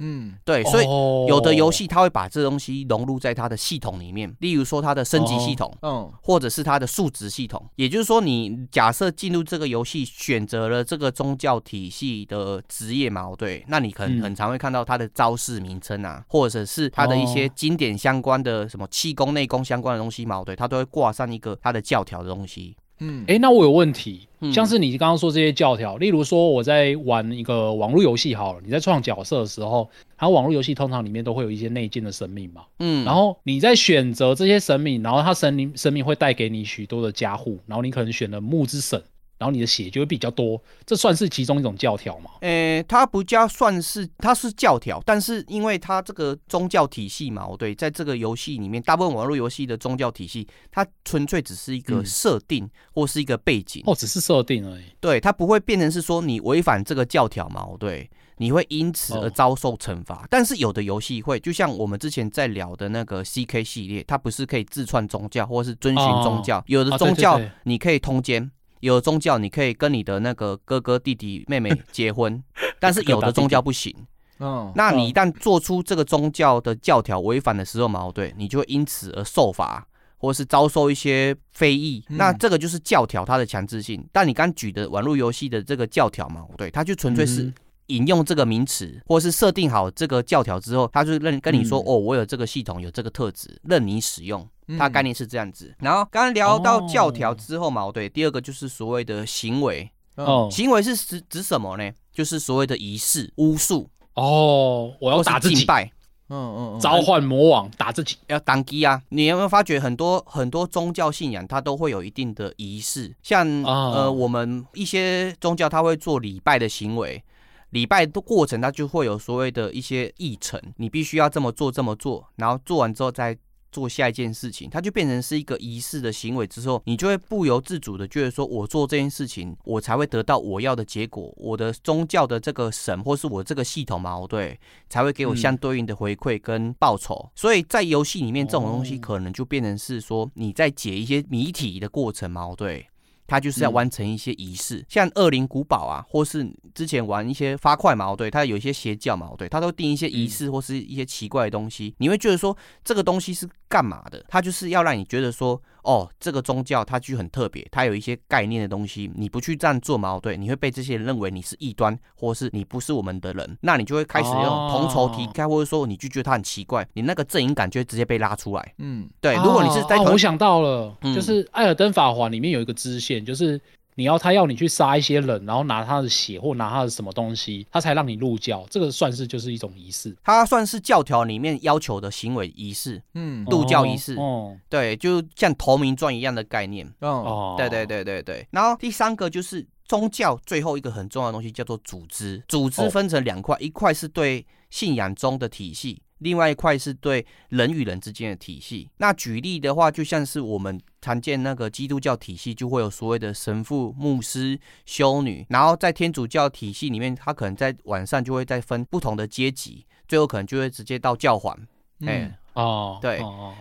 Speaker 3: 嗯，对，所以有的游戏它会把这东西融入在它的系统里面，例如说它的升级系统，嗯，或者是它的数值系统。也就是说，你假设进入这个游戏，选择了这个宗教体系的职业嘛，对，那你可能很常会看到它的招式名称啊，或者是它的一些经典相关的什么气功、内功相关的东西嘛，对，它都会挂上一个它的教条的东西。
Speaker 2: 嗯，哎，那我有问题，像是你刚刚说这些教条，例如说我在玩一个网络游戏好了，你在创角色的时候，它网络游戏通常里面都会有一些内建的神明嘛，嗯，然后你在选择这些神明，然后它神灵神明会带给你许多的加护，然后你可能选了木之神。然后你的血就会比较多，这算是其中一种教条吗？
Speaker 3: 诶，它不叫算是，它是教条，但是因为它这个宗教体系嘛，对，在这个游戏里面，大部分网络游戏的宗教体系，它纯粹只是一个设定或是一个背景，
Speaker 2: 哦，只是设定而已。
Speaker 3: 对，它不会变成是说你违反这个教条嘛，对，你会因此而遭受惩罚。但是有的游戏会，就像我们之前在聊的那个 C K 系列，它不是可以自创宗教或是遵循宗教，有的宗教你可以通奸。有宗教，你可以跟你的那个哥哥、弟弟、妹妹结婚，但是有的宗教不行。嗯，那你一旦做出这个宗教的教条违反的时候矛盾，你就会因此而受罚，或是遭受一些非议。那这个就是教条它的强制性。但你刚举的网络游戏的这个教条嘛，对，它就纯粹是。引用这个名词，或是设定好这个教条之后，他就认跟你说：“哦，我有这个系统，有这个特质，任你使用。”它概念是这样子。然后刚刚聊到教条之后嘛，对，第二个就是所谓的行为。哦，行为是指指什么呢？就是所谓的仪式、巫术。
Speaker 2: 哦，我要打敬
Speaker 3: 拜。
Speaker 2: 嗯嗯，召唤魔王，打自己
Speaker 3: 要当机啊！你有没有发觉很多很多宗教信仰，它都会有一定的仪式，像呃，我们一些宗教，它会做礼拜的行为。礼拜的过程，它就会有所谓的一些议程，你必须要这么做，这么做，然后做完之后再做下一件事情，它就变成是一个仪式的行为。之后，你就会不由自主的觉得说，我做这件事情，我才会得到我要的结果。我的宗教的这个神，或是我这个系统嘛，对，才会给我相对应的回馈跟报酬。所以在游戏里面，这种东西可能就变成是说，你在解一些谜题的过程嘛，对。它就是要完成一些仪式，像恶灵古堡啊，或是之前玩一些发块嘛，对，它有一些邪教嘛，对，它都定一些仪式或是一些奇怪的东西，你会觉得说这个东西是干嘛的？他就是要让你觉得说，哦，这个宗教它就很特别，它有一些概念的东西，你不去这样做嘛，对，你会被这些人认为你是异端，或是你不是我们的人，那你就会开始用同仇敌忾，或者说你就觉得他很奇怪，你那个阵营感就会直接被拉出来。嗯，对，如果你是在，
Speaker 2: 我想到了，就是《艾尔登法环》里面有一个支线。就是你要他要你去杀一些人，然后拿他的血或拿他的什么东西，他才让你入教。这个算是就是一种仪式，
Speaker 3: 它算是教条里面要求的行为仪式。嗯，入教仪式。哦，对，就像投名状一样的概念。哦，对对对对对。然后第三个就是宗教最后一个很重要的东西叫做组织。组织分成两块，一块是对信仰中的体系。另外一块是对人与人之间的体系。那举例的话，就像是我们常见那个基督教体系，就会有所谓的神父、牧师、修女。然后在天主教体系里面，他可能在晚上就会再分不同的阶级，最后可能就会直接到教皇。哎，哦，对，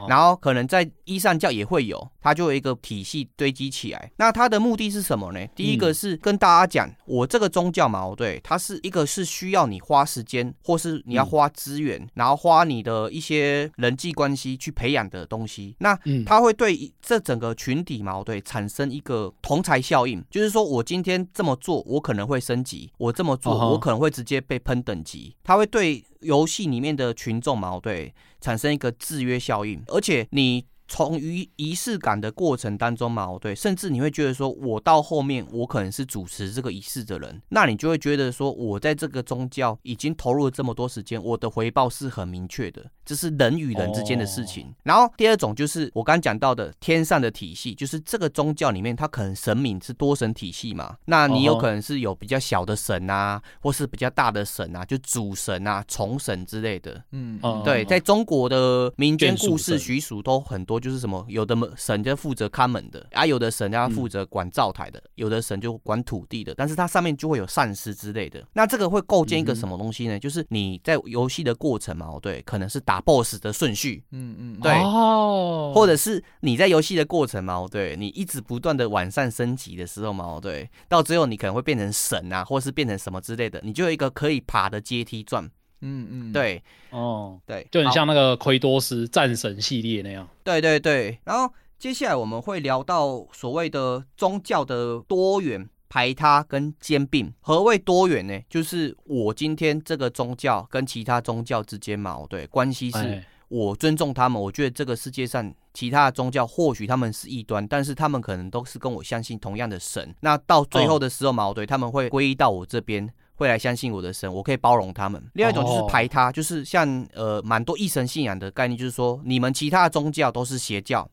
Speaker 3: 然后可能在伊善教也会有，它就有一个体系堆积起来。那它的目的是什么呢？第一个是跟大家讲，我这个宗教嘛，对，它是一个是需要你花时间，或是你要花资源，然后花你的一些人际关系去培养的东西。那它会对这整个群体嘛，对，产生一个同才效应，就是说我今天这么做，我可能会升级；我这么做，我可能会直接被喷等级。它会对。游戏里面的群众矛盾产生一个制约效应，而且你。从于仪式感的过程当中嘛，对，甚至你会觉得说，我到后面我可能是主持这个仪式的人，那你就会觉得说，我在这个宗教已经投入了这么多时间，我的回报是很明确的，这是人与人之间的事情。然后第二种就是我刚讲到的天上的体系，就是这个宗教里面它可能神明是多神体系嘛，那你有可能是有比较小的神啊，或是比较大的神啊，就主神啊、从神之类的。嗯，对，在中国的民间故事习俗都很多。就是什么，有的神就负责看门的，啊，有的神要负责管灶台的，有的神就管土地的，但是它上面就会有善师之类的。那这个会构建一个什么东西呢？就是你在游戏的过程嘛，对，可能是打 BOSS 的顺序，嗯嗯，对，哦，或者是你在游戏的过程嘛，对，你一直不断的完善升级的时候嘛，对，到最后你可能会变成神啊，或是变成什么之类的，你就有一个可以爬的阶梯转。嗯嗯，对，哦，对，
Speaker 2: 就很像那个奎多斯战神系列那样。
Speaker 3: 对对对，然后接下来我们会聊到所谓的宗教的多元排他跟兼并。何谓多元呢？就是我今天这个宗教跟其他宗教之间嘛，对，关系是我尊重他们。我觉得这个世界上其他的宗教或许他们是异端，但是他们可能都是跟我相信同样的神。那到最后的时候嘛，对，他们会归依到我这边。会来相信我的神，我可以包容他们。另外一种就是排他，就是像呃蛮多异神信仰的概念，就是说你们其他的宗教都是邪教，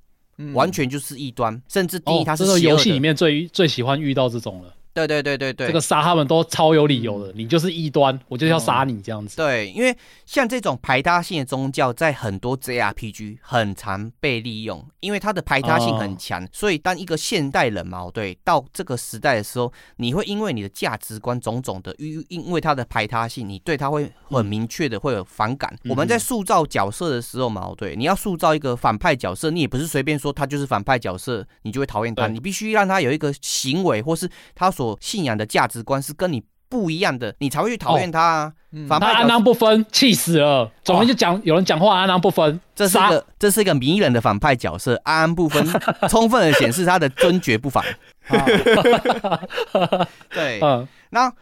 Speaker 3: 完全就是异端，甚至第一它是
Speaker 2: 邪游戏里面最最喜欢遇到这种了。
Speaker 3: 对对对对对，
Speaker 2: 这个杀他们都超有理由的，你就是异端，我就要杀你这样子。
Speaker 3: 对，因为像这种排他性的宗教，在很多 JRPG 很常被利用，因为它的排他性很强，所以当一个现代人嘛，对，到这个时代的时候，你会因为你的价值观种种的，因因为它的排他性，你对他会很明确的会有反感。我们在塑造角色的时候嘛，对，你要塑造一个反派角色，你也不是随便说他就是反派角色，你就会讨厌他，你必须让他有一个行为，或是他所。信仰的价值观是跟你不一样的，你才会去讨厌他啊！
Speaker 2: 反派安安不分，气死了。总之就讲有人讲话安安不分，
Speaker 3: 这是一个这是一个迷人的反派角色，安安不分，充分的显示他的尊爵不凡。对，那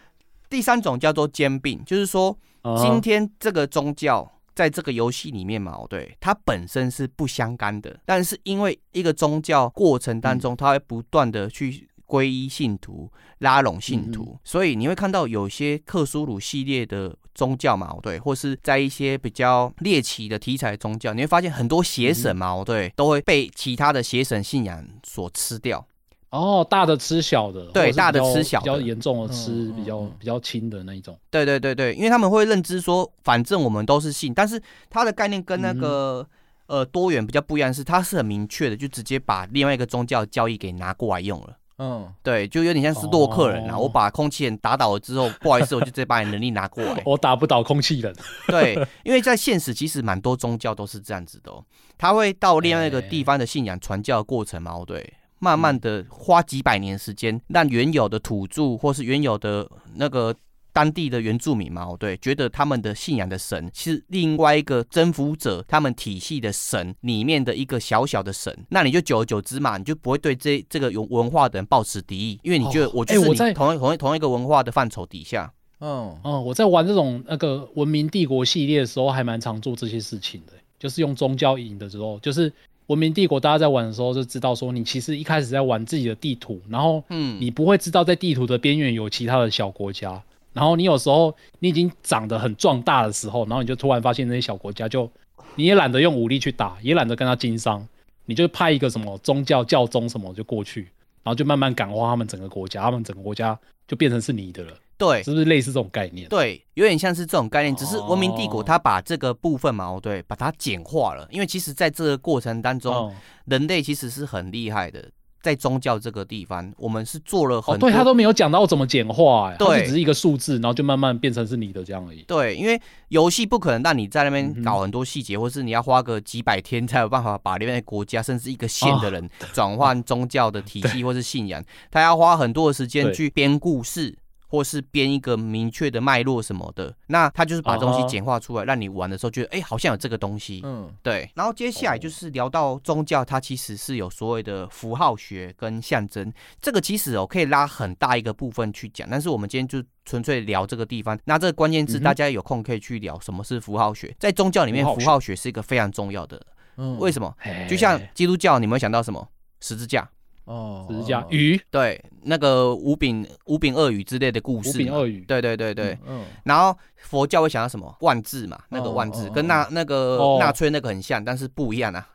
Speaker 3: 第三种叫做兼并，就是说今天这个宗教在这个游戏里面嘛，对，它本身是不相干的，但是因为一个宗教过程当中，它会不断的去。皈依信徒，拉拢信徒，所以你会看到有些克苏鲁系列的宗教嘛，对，或是在一些比较猎奇的题材宗教，你会发现很多邪神嘛，对，都会被其他的邪神信仰所吃掉。
Speaker 2: 哦，大的吃小的，
Speaker 3: 对，大的吃小，
Speaker 2: 比较严重的吃比较比较轻的那一种。
Speaker 3: 对对对对，因为他们会认知说，反正我们都是信，但是它的概念跟那个呃多元比较不一样，是它是很明确的，就直接把另外一个宗教教义给拿过来用了。嗯，对，就有点像是洛克人啊。我把空气人打倒了之后，不好意思，我就直接把你能力拿过来。
Speaker 2: 我打不倒空气人。
Speaker 3: 对，因为在现实其实蛮多宗教都是这样子的，他会到另外一个地方的信仰传教的过程嘛，对，慢慢的花几百年时间，让原有的土著或是原有的那个。当地的原住民嘛，对，觉得他们的信仰的神是另外一个征服者，他们体系的神里面的一个小小的神，那你就久而久之嘛，你就不会对这这个有文化的人抱持敌意，因为你觉得我就是你同同同一个文化的范畴底下。
Speaker 2: 嗯嗯，我在玩这种那个文明帝国系列的时候，还蛮常做这些事情的，就是用宗教引的时候，就是文明帝国大家在玩的时候就知道说，你其实一开始在玩自己的地图，然后嗯，你不会知道在地图的边缘有其他的小国家。然后你有时候你已经长得很壮大的时候，然后你就突然发现那些小国家就你也懒得用武力去打，也懒得跟他经商，你就派一个什么宗教教宗什么就过去，然后就慢慢感化他们整个国家，他们整个国家就变成是你的了。
Speaker 3: 对，
Speaker 2: 是不是类似这种概念？
Speaker 3: 对，有点像是这种概念，只是文明帝国它把这个部分嘛，对，把它简化了。因为其实在这个过程当中，人类其实是很厉害的。在宗教这个地方，我们是做了很
Speaker 2: 多，对他都没有讲到怎么简化，欸，
Speaker 3: 对，
Speaker 2: 只是一个数字，然后就慢慢变成是你的这样而已。
Speaker 3: 对，因为游戏不可能让你在那边搞很多细节，或是你要花个几百天才有办法把那边的国家甚至一个县的人转换宗教的体系或是信仰，他要花很多的时间去编故事。或是编一个明确的脉络什么的，那他就是把东西简化出来，让你玩的时候觉得，哎，好像有这个东西。嗯，对。然后接下来就是聊到宗教，它其实是有所谓的符号学跟象征。这个其实哦，可以拉很大一个部分去讲，但是我们今天就纯粹聊这个地方。那这个关键字，大家有空可以去聊什么是符号学。在宗教里面，符号学是一个非常重要的。嗯，为什么？就像基督教，你们会想到什么？十字架。
Speaker 2: 哦，鱼？
Speaker 3: 对那个五饼五饼鳄鱼之类的故事，五
Speaker 2: 饼鳄鱼。
Speaker 3: 对对对对，嗯，然后佛教会想到什么？万字嘛，那个万字跟那那个纳粹那个很像，但是不一样啊，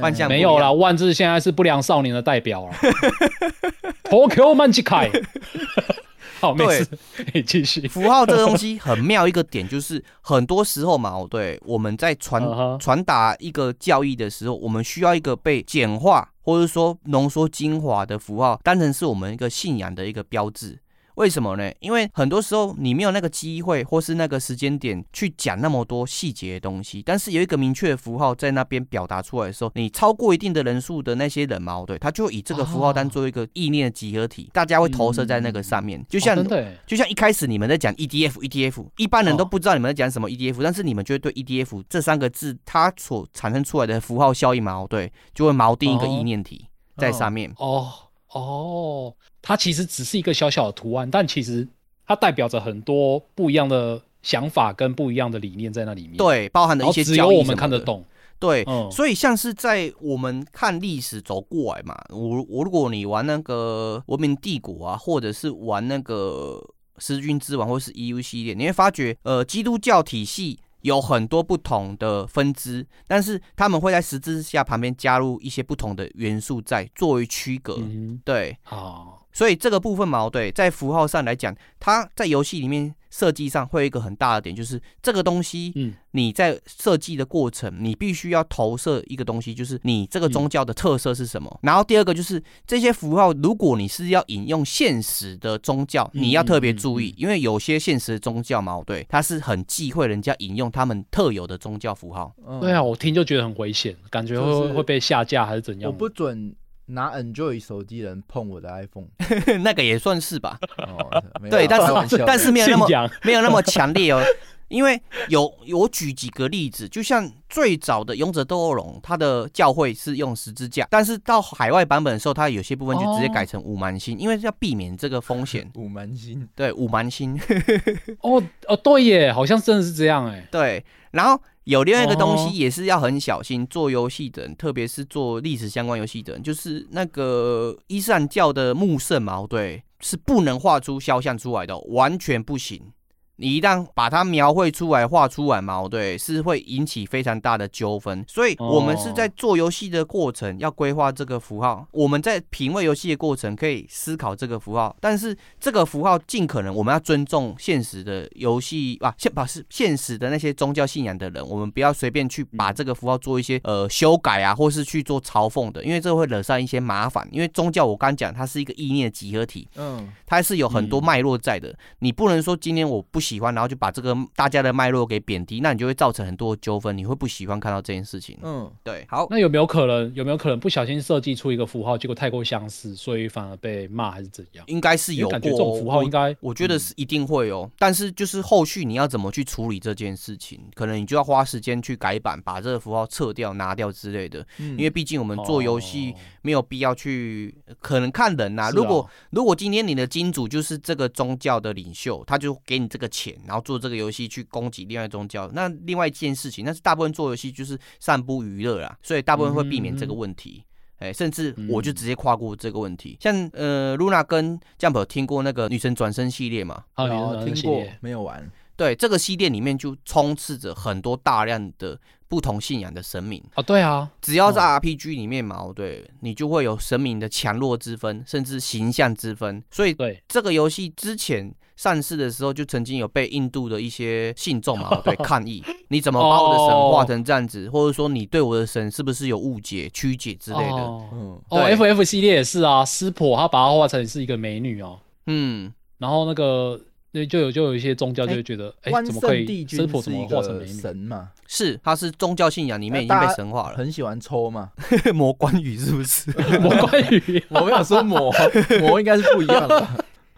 Speaker 3: 万象
Speaker 2: 没有啦，万字现在是不良少年的代表了，托 Q 曼吉凯。好，没事，可以继续。
Speaker 3: 符号这个东西很妙，一个点就是很多时候嘛，对，我们在传传达一个教义的时候，我们需要一个被简化或者说浓缩精华的符号，当成是我们一个信仰的一个标志。为什么呢？因为很多时候你没有那个机会，或是那个时间点去讲那么多细节的东西。但是有一个明确的符号在那边表达出来的时候，你超过一定的人数的那些人嘛，对，他就以这个符号单作为一个意念的集合体，大家会投射在那个上面。就像就像一开始你们在讲 EDF，EDF，一般人都不知道你们在讲什么 EDF，但是你们就会对 EDF 这三个字它所产生出来的符号效应嘛，对，就会锚定一个意念体在上面。
Speaker 2: 哦哦。它其实只是一个小小的图案，但其实它代表着很多不一样的想法跟不一样的理念在那里面。
Speaker 3: 对，包含的一些
Speaker 2: 只有我们看得懂。
Speaker 3: 对，所以像是在我们看历史走过来嘛，我我如果你玩那个文明帝国啊，或者是玩那个十军之王，或是 EU 系列，你会发觉，呃，基督教体系。有很多不同的分支，但是他们会在十字架旁边加入一些不同的元素，在作为区隔。对，哦，所以这个部分矛盾，在符号上来讲，它在游戏里面。设计上会有一个很大的点，就是这个东西，嗯，你在设计的过程，你必须要投射一个东西，就是你这个宗教的特色是什么。然后第二个就是这些符号，如果你是要引用现实的宗教，你要特别注意，因为有些现实的宗教矛，对，它是很忌讳人家引用他们特有的宗教符号。
Speaker 2: 对啊，我听就觉得很危险，感觉会会被下架还是怎样？
Speaker 1: 我不准。拿 Enjoy 手机人碰我的 iPhone，
Speaker 3: 那个也算是吧。对，但是但是没有那么没有那么强烈哦。因为有我举几个例子，就像最早的《勇者斗恶龙》，它的教会是用十字架，但是到海外版本的时候，它有些部分就直接改成五芒星，因为要避免这个风险。
Speaker 1: 五芒星，
Speaker 3: 对，五芒星。
Speaker 2: 哦哦，对耶，好像真的是这样哎。
Speaker 3: 对，然后。有另外一个东西也是要很小心，做游戏的人，特别是做历史相关游戏的人，就是那个伊斯兰教的穆圣矛对，是不能画出肖像出来的，完全不行。你一旦把它描绘出来、画出来嘛，对，是会引起非常大的纠纷。所以，我们是在做游戏的过程要规划这个符号。我们在品味游戏的过程可以思考这个符号，但是这个符号尽可能我们要尊重现实的游戏啊，现把是现实的那些宗教信仰的人，我们不要随便去把这个符号做一些呃修改啊，或是去做嘲讽的，因为这会惹上一些麻烦。因为宗教我刚讲它是一个意念的集合体，嗯，它是有很多脉络在的，你不能说今天我不喜。欢，然后就把这个大家的脉络给贬低，那你就会造成很多纠纷。你会不喜欢看到这件事情。嗯，对。好，
Speaker 2: 那有没有可能？有没有可能不小心设计出一个符号，结果太过相似，所以反而被骂，还是怎样？
Speaker 3: 应该是有过。
Speaker 2: 这种符号应该，
Speaker 3: 我觉得是一定会哦。但是就是后续你要怎么去处理这件事情，可能你就要花时间去改版，把这个符号撤掉、拿掉之类的。嗯，因为毕竟我们做游戏没有必要去，可能看人呐。如果如果今天你的金主就是这个宗教的领袖，他就给你这个钱，然后做这个。游戏去攻击另外宗教，那另外一件事情，那是大部分做游戏就是散布娱乐啦，所以大部分会避免这个问题。哎，甚至我就直接跨过这个问题。像呃，Luna 跟 Jump 听过那个女神转身系列嘛？
Speaker 2: 哦，
Speaker 1: 听过，没有玩。
Speaker 3: 对，这个系列里面就充斥着很多大量的不同信仰的神明
Speaker 2: 哦。对啊，
Speaker 3: 只要在 RPG 里面嘛，哦对，你就会有神明的强弱之分，甚至形象之分。所以，
Speaker 2: 对
Speaker 3: 这个游戏之前。上市的时候就曾经有被印度的一些信众嘛，对 抗议，你怎么把我的神画成这样子，或者说你对我的神是不是有误解、曲解之类的？
Speaker 2: 嗯，哦，F F 系列也是啊，湿婆他把它画成是一个美女哦，嗯，然后那个。对，就有就有一些宗教就会觉得，哎，怎么可以？师傅怎么化成
Speaker 1: 神嘛？
Speaker 3: 是，他是宗教信仰里面已经被神化了。
Speaker 1: 很喜欢抽嘛，
Speaker 3: 魔关羽是不是？
Speaker 2: 魔关羽，
Speaker 1: 我没有说魔，魔应该是不一样的。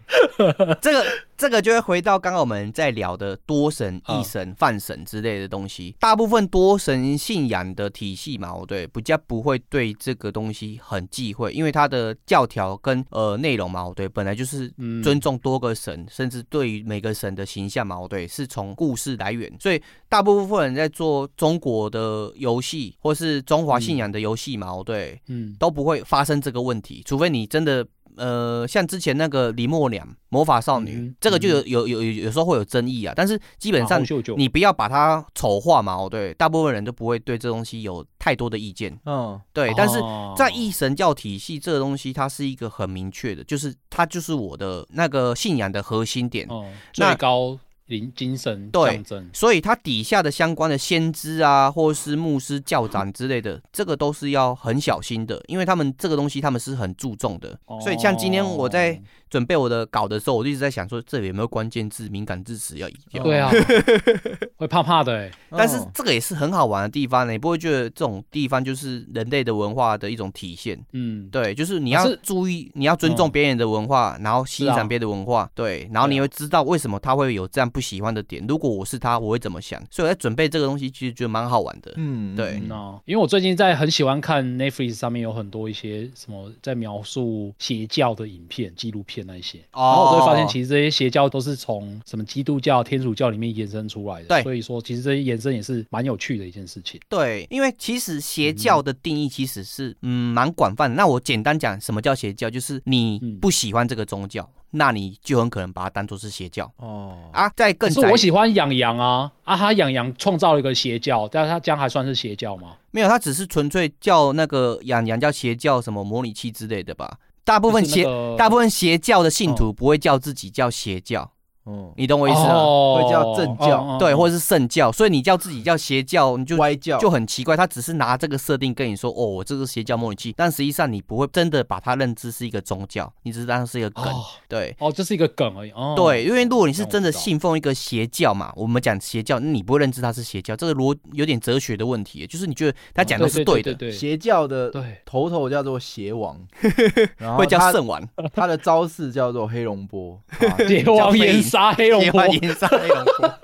Speaker 3: 这个这个就会回到刚刚我们在聊的多神、一神、泛神之类的东西。大部分多神信仰的体系嘛，对，比较不会对这个东西很忌讳，因为它的教条跟呃内容嘛，对，本来就是尊重多个神，甚至对于每个神的形象嘛，对，是从故事来源。所以大部分人在做中国的游戏或是中华信仰的游戏嘛，对，嗯，都不会发生这个问题，除非你真的。呃，像之前那个李默娘魔法少女，这个就有有有有有时候会有争议啊。但是基本上你不要把它丑化嘛，哦对，大部分人都不会对这东西有太多的意见。嗯，对。但是在异神教体系这个东西，它是一个很明确的，就是它就是我的那个信仰的核心点，
Speaker 2: 最高。灵精神象征，
Speaker 3: 所以它底下的相关的先知啊，或是牧师、教长之类的，这个都是要很小心的，因为他们这个东西他们是很注重的。所以像今天我在。准备我的稿的时候，我就一直在想说，这里有没有关键字、敏感字词要移掉？
Speaker 2: 对啊，会怕怕的哎。
Speaker 3: 但是这个也是很好玩的地方呢，你不会觉得这种地方就是人类的文化的一种体现？嗯，对，就是你要注意，你要尊重别人的文化，然后欣赏别的文化，对，然后你会知道为什么他会有这样不喜欢的点。如果我是他，我会怎么想？所以我在准备这个东西，其实觉得蛮好玩的。嗯，对。
Speaker 2: 那因为我最近在很喜欢看 Netflix 上面有很多一些什么在描述邪教的影片、纪录片。那些，然后我就会发现，其实这些邪教都是从什么基督教、天主教里面延伸出来的。
Speaker 3: 对，
Speaker 2: 所以说其实这些延伸也是蛮有趣的一件事情。
Speaker 3: 对，因为其实邪教的定义其实是嗯蛮广泛的。那我简单讲，什么叫邪教？就是你不喜欢这个宗教，那你就很可能把它当做是邪教。哦啊，在更
Speaker 2: 是我喜欢养羊啊啊，他养羊创造了一个邪教，但是他将还算是邪教吗？
Speaker 3: 没有，他只是纯粹叫那个养羊叫邪教，什么模拟器之类的吧。大部分邪大部分邪教的信徒不会叫自己叫邪教。嗯，你懂我意思吗？
Speaker 1: 会叫正教，
Speaker 3: 对，或者是圣教，所以你叫自己叫邪教，你就
Speaker 1: 歪教。
Speaker 3: 就很奇怪。他只是拿这个设定跟你说，哦，我这个邪教模拟器，但实际上你不会真的把它认知是一个宗教，你只是当是一个梗，对，
Speaker 2: 哦，这是一个梗而已。哦，
Speaker 3: 对，因为如果你是真的信奉一个邪教嘛，我们讲邪教，你不会认知它是邪教，这个逻有点哲学的问题，就是你觉得他讲的是对的。
Speaker 1: 邪教的头头叫做邪王，
Speaker 3: 会叫圣王，
Speaker 1: 他的招式叫做黑龙波，
Speaker 2: 邪王岩。杀黑龙波，
Speaker 3: 杀黑龙波，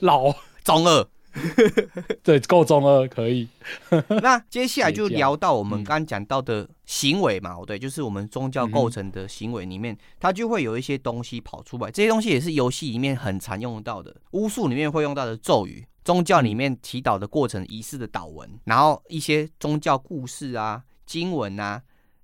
Speaker 2: 老
Speaker 3: 中二，
Speaker 2: 对，够中二可以。
Speaker 3: 那接下来 就聊到我们刚刚讲到的行为嘛，对，就是我们宗教构成的行为里面，它就会有一些东西跑出来。这些东西也是游戏里面很常用到的，巫术里面会用到的咒语，宗教里面祈祷的过程仪式的祷文，然后一些宗教故事啊、经文啊、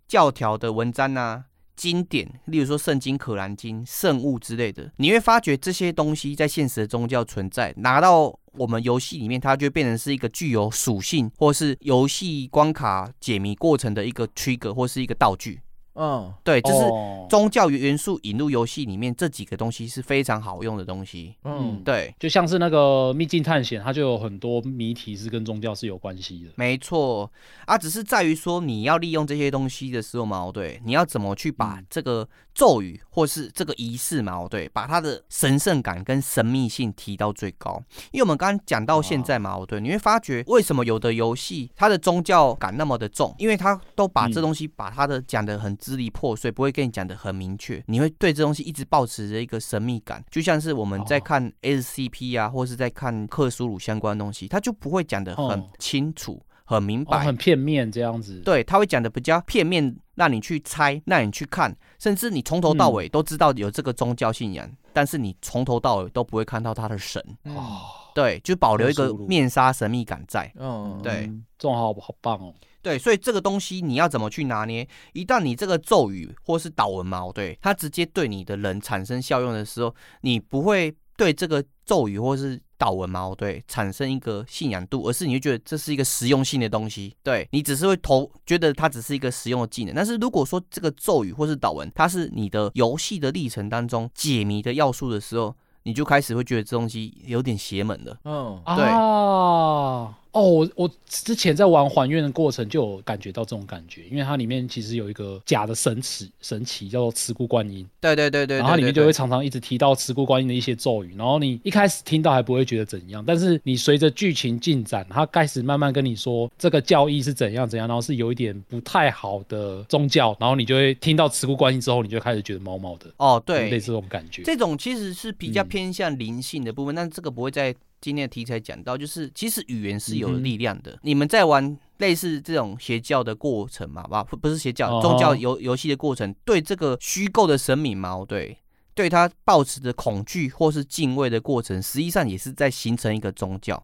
Speaker 3: 教条的文章啊。经典，例如说《圣经》《可兰经》《圣物》之类的，你会发觉这些东西在现实的宗教存在，拿到我们游戏里面，它就变成是一个具有属性，或是游戏关卡解谜过程的一个 trigger 或是一个道具。嗯，对，就是宗教元素引入游戏里面这几个东西是非常好用的东西。嗯，对，
Speaker 2: 就像是那个秘境探险，它就有很多谜题是跟宗教是有关系的。
Speaker 3: 没错，啊，只是在于说你要利用这些东西的时候嘛，对，你要怎么去把这个。咒语或是这个仪式嘛，对，把它的神圣感跟神秘性提到最高。因为我们刚刚讲到现在嘛，对，你会发觉为什么有的游戏它的宗教感那么的重，因为它都把这东西把它的讲的很支离破碎，不会跟你讲的很明确，你会对这东西一直保持着一个神秘感，就像是我们在看 SCP 啊，或是在看克苏鲁相关的东西，他就不会讲的很清楚。很明白，
Speaker 2: 很片面这样子。
Speaker 3: 对，他会讲的比较片面，让你去猜，让你去看，甚至你从头到尾都知道有这个宗教信仰，但是你从头到尾都不会看到他的神。哦，对，就保留一个面纱神秘感在。嗯，对，
Speaker 2: 这种好好棒哦。
Speaker 3: 对，所以这个东西你要怎么去拿捏？一旦你这个咒语或是导文嘛，对，它直接对你的人产生效用的时候，你不会对这个咒语或是导文嘛，对，产生一个信仰度，而是你会觉得这是一个实用性的东西，对你只是会投觉得它只是一个实用的技能。但是如果说这个咒语或是导文，它是你的游戏的历程当中解谜的要素的时候，你就开始会觉得这东西有点邪门了。嗯，对
Speaker 2: 啊。哦，我我之前在玩还愿的过程就有感觉到这种感觉，因为它里面其实有一个假的神奇神奇叫做慈姑观音，
Speaker 3: 对对对对，
Speaker 2: 然后里面就会常常一直提到慈姑观音的一些咒语，然后你一开始听到还不会觉得怎样，但是你随着剧情进展，它开始慢慢跟你说这个教义是怎样怎样，然后是有一点不太好的宗教，然后你就会听到慈姑观音之后，你就开始觉得毛毛的。
Speaker 3: 哦，对，
Speaker 2: 类似这种感觉。
Speaker 3: 这种其实是比较偏向灵性的部分，但这个不会在。今天的题材讲到，就是其实语言是有力量的。你们在玩类似这种邪教的过程嘛？不，不是邪教，宗教游游戏的过程，对这个虚构的神明嘛？对，对他抱持着恐惧或是敬畏的过程，实际上也是在形成一个宗教。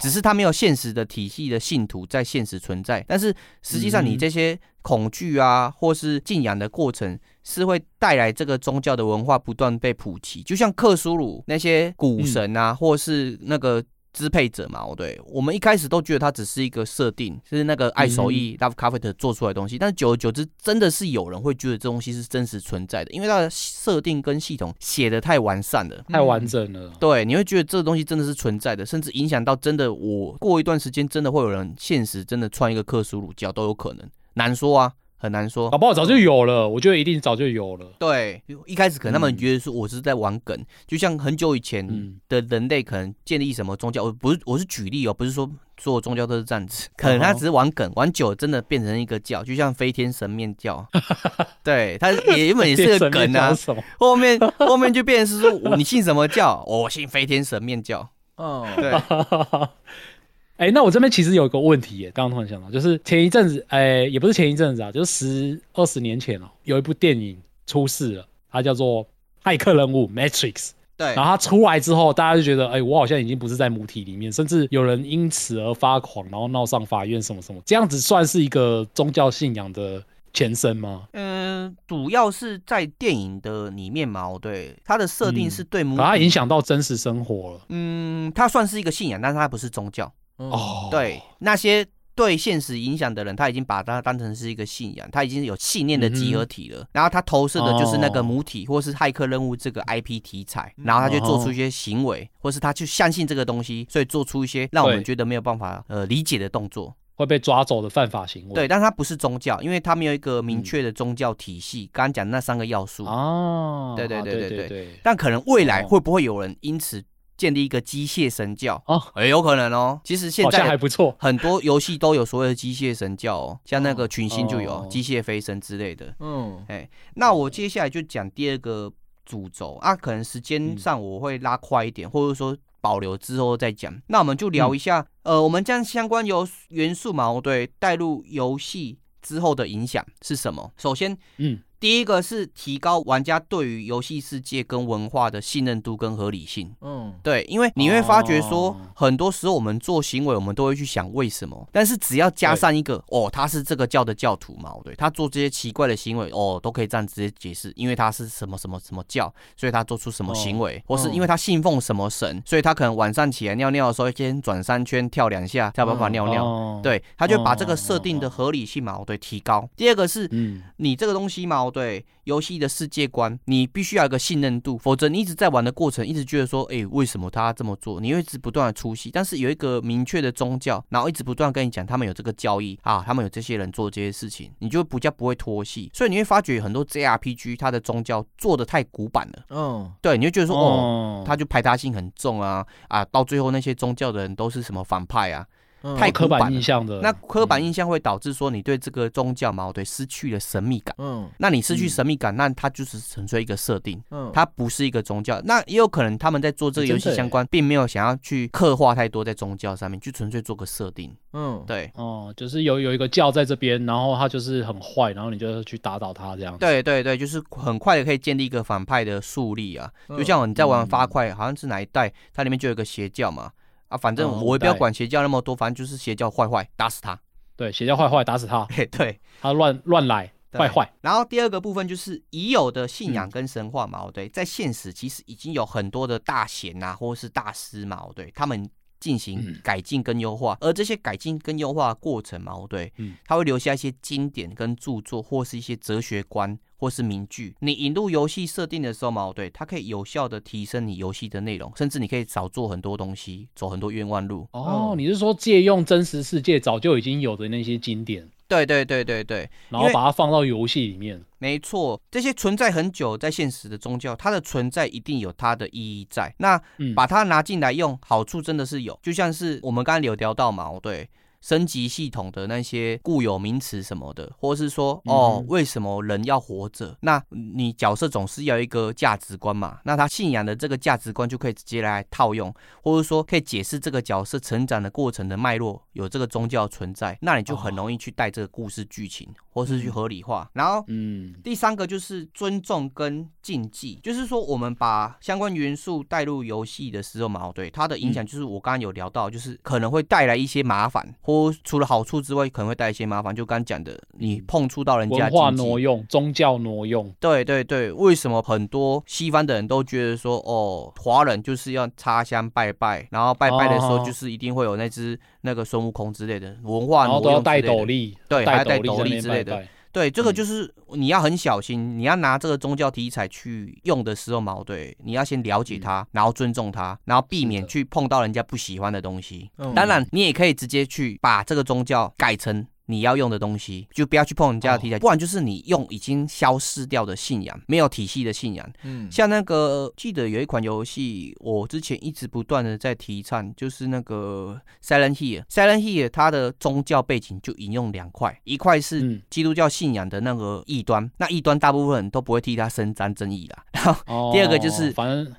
Speaker 3: 只是他没有现实的体系的信徒在现实存在，但是实际上你这些恐惧啊，或是敬仰的过程。是会带来这个宗教的文化不断被普及，就像克苏鲁那些古神啊，或是那个支配者嘛，对，我们一开始都觉得它只是一个设定，就是那个爱手艺 Love c a f e 做出来的东西，但是久而久之，真的是有人会觉得这东西是真实存在的，因为它的设定跟系统写的太完善了，
Speaker 2: 太完整了。
Speaker 3: 对，你会觉得这个东西真的是存在的，甚至影响到真的，我过一段时间真的会有人现实真的穿一个克苏鲁教都有可能，难说啊。很难说，
Speaker 2: 搞不好早就有了。我觉得一定早就有了。
Speaker 3: 对，一开始可能他们觉得说我是在玩梗，就像很久以前的人类可能建立什么宗教，我不是我是举例哦，不是说所有宗教都是这样子，可能他只是玩梗，玩久真的变成一个教，就像飞天神面教。对，他也原本也是个梗啊，后面后面就变成是说你信什么教？我信飞天神面教。哦，对。
Speaker 2: 哎，那我这边其实有一个问题耶，刚刚突然想到，就是前一阵子，哎，也不是前一阵子啊，就是十二十年前哦，有一部电影出事了，它叫做《骇客任务》（Matrix）。
Speaker 3: 对。
Speaker 2: 然后它出来之后，大家就觉得，哎，我好像已经不是在母体里面，甚至有人因此而发狂，然后闹上法院什么什么，这样子算是一个宗教信仰的前身吗？
Speaker 3: 嗯，主要是在电影的里面嘛，对，它的设定是对母，
Speaker 2: 把它影响到真实生活了。
Speaker 3: 嗯，它算是一个信仰，但是它不是宗教。哦，对，那些对现实影响的人，他已经把它当成是一个信仰，他已经有信念的集合体了。然后他投射的就是那个母体，或是骇客任务这个 IP 题材，然后他就做出一些行为，或是他去相信这个东西，所以做出一些让我们觉得没有办法呃理解的动作，
Speaker 2: 会被抓走的犯法行为。
Speaker 3: 对，但他不是宗教，因为他没有一个明确的宗教体系。刚刚讲那三个要素。哦，对对对对对，但可能未来会不会有人因此？建立一个机械神教哦，哎，有可能哦。其实现在
Speaker 2: 还不错，
Speaker 3: 很多游戏都有所谓的机械神教哦，像那个群星就有机械飞升之类的。嗯，哎，那我接下来就讲第二个主轴啊，可能时间上我会拉快一点，或者说保留之后再讲。那我们就聊一下，呃，我们将相关游元素矛盾带入游戏之后的影响是什么？首先，嗯。第一个是提高玩家对于游戏世界跟文化的信任度跟合理性。嗯，对，因为你会发觉说，很多时候我们做行为，我们都会去想为什么。但是只要加上一个哦，他是这个教的教徒嘛，对，他做这些奇怪的行为，哦，都可以这样直接解释，因为他是什么什么什么教，所以他做出什么行为，或是因为他信奉什么神，所以他可能晚上起来尿尿的时候先转三圈，跳两下，才有办法尿尿。对，他就把这个设定的合理性嘛，对，提高。第二个是，嗯，你这个东西嘛。对游戏的世界观，你必须要有个信任度，否则你一直在玩的过程，一直觉得说，哎，为什么他这么做？你会一直不断的出戏。但是有一个明确的宗教，然后一直不断跟你讲，他们有这个交易啊，他们有这些人做这些事情，你就比较不会脱戏。所以你会发觉很多 JRPG 它的宗教做的太古板了。嗯，对，你就觉得说，哦，他就排他性很重啊啊，到最后那些宗教的人都是什么反派啊？太
Speaker 2: 刻板印象的，
Speaker 3: 那刻板印象会导致说你对这个宗教矛盾失去了神秘感。嗯，那你失去神秘感，那它就是纯粹一个设定，嗯，它不是一个宗教。那也有可能他们在做这个游戏相关，并没有想要去刻画太多在宗教上面，就纯粹做个设定。嗯，对，
Speaker 2: 哦，就是有有一个教在这边，然后他就是很坏，然后你就去打倒他这样。
Speaker 3: 对对对，就是很快的可以建立一个反派的树立啊，就像你在玩发快，好像是哪一代，它里面就有一个邪教嘛。啊，反正我也不要管邪教那么多，反正就是邪教坏坏，打死他。
Speaker 2: 对，邪教坏坏，打死他。
Speaker 3: 对，
Speaker 2: 他乱乱来。坏坏。
Speaker 3: 然后第二个部分就是已有的信仰跟神话嘛，对，在现实其实已经有很多的大贤啊，或者是大师嘛，对，他们。进行改进跟优化，而这些改进跟优化过程嘛，对，嗯，它会留下一些经典跟著作，或是一些哲学观，或是名句。你引入游戏设定的时候嘛，对，它可以有效的提升你游戏的内容，甚至你可以少做很多东西，走很多冤枉路。
Speaker 2: 哦，你是说借用真实世界早就已经有的那些经典？
Speaker 3: 对对对对对，
Speaker 2: 然后把它放到游戏里面。
Speaker 3: 没错，这些存在很久在现实的宗教，它的存在一定有它的意义在。那把它拿进来用，好处真的是有，就像是我们刚刚有聊到嘛，对。升级系统的那些固有名词什么的，或是说哦，为什么人要活着？那你角色总是要一个价值观嘛？那他信仰的这个价值观就可以直接来套用，或者说可以解释这个角色成长的过程的脉络，有这个宗教存在，那你就很容易去带这个故事剧情，或是去合理化。然后，嗯，第三个就是尊重跟禁忌，就是说我们把相关元素带入游戏的时候嘛，对它的影响就是我刚刚有聊到，就是可能会带来一些麻烦或。除了好处之外，可能会带一些麻烦。就刚讲的，你碰触到人家
Speaker 2: 文化挪用、宗教挪用。
Speaker 3: 对对对，为什么很多西方的人都觉得说，哦，华人就是要插香拜拜，然后拜拜的时候就是一定会有那只那个孙悟空之类的文化挪用
Speaker 2: 带斗笠，
Speaker 3: 对，
Speaker 2: 还
Speaker 3: 要戴斗笠之类的。对，这个就是你要很小心，你要拿这个宗教题材去用的时候嘛，对，你要先了解它，然后尊重它，然后避免去碰到人家不喜欢的东西。当然，你也可以直接去把这个宗教改成。你要用的东西，就不要去碰人家的题材，不然就是你用已经消失掉的信仰，没有体系的信仰。嗯，像那个记得有一款游戏，我之前一直不断的在提倡，就是那个 Silent Hill。Silent Hill 它的宗教背景就引用两块，一块是基督教信仰的那个异端，那异端大部分人都不会替他伸张正义啦。然后第二个就是
Speaker 2: 反正。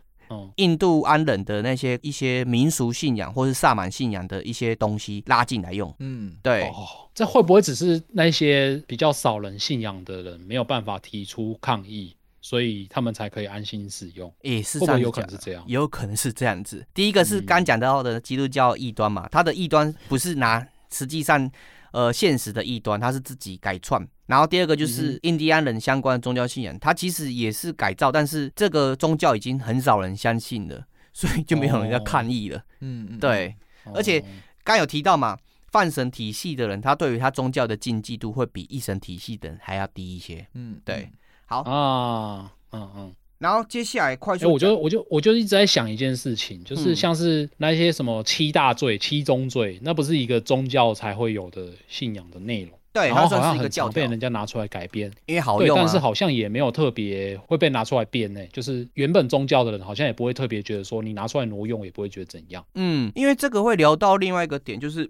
Speaker 3: 印度安人的那些一些民俗信仰或是萨满信仰的一些东西拉进来用，嗯，对，
Speaker 2: 这会不会只是那些比较少人信仰的人没有办法提出抗议，所以他们才可以安心使用？
Speaker 3: 也是这样，
Speaker 2: 有可能是这样，也
Speaker 3: 有可能是这样子。第一个是刚讲到的基督教异端嘛，它的异端不是拿实际上。呃，现实的异端，他是自己改创。然后第二个就是印第安人相关的宗教信仰，他其实也是改造，但是这个宗教已经很少人相信了，所以就没有人要抗议了。嗯嗯，对。而且刚有提到嘛，泛神体系的人，他对于他宗教的禁忌度会比一神体系的人还要低一些。嗯，对。好啊，嗯嗯。然后接下来快速，
Speaker 2: 我就我就我就一直在想一件事情，就是像是那些什么七大罪、七宗罪，那不是一个宗教才会有的信仰的内容。
Speaker 3: 对，
Speaker 2: 它
Speaker 3: 好像是一个教
Speaker 2: 被人家拿出来改编，
Speaker 3: 因为好用。
Speaker 2: 但是好像也没有特别会被拿出来编呢。就是原本宗教的人好像也不会特别觉得说你拿出来挪用，也不会觉得怎样。
Speaker 3: 嗯，因为这个会聊到另外一个点，就是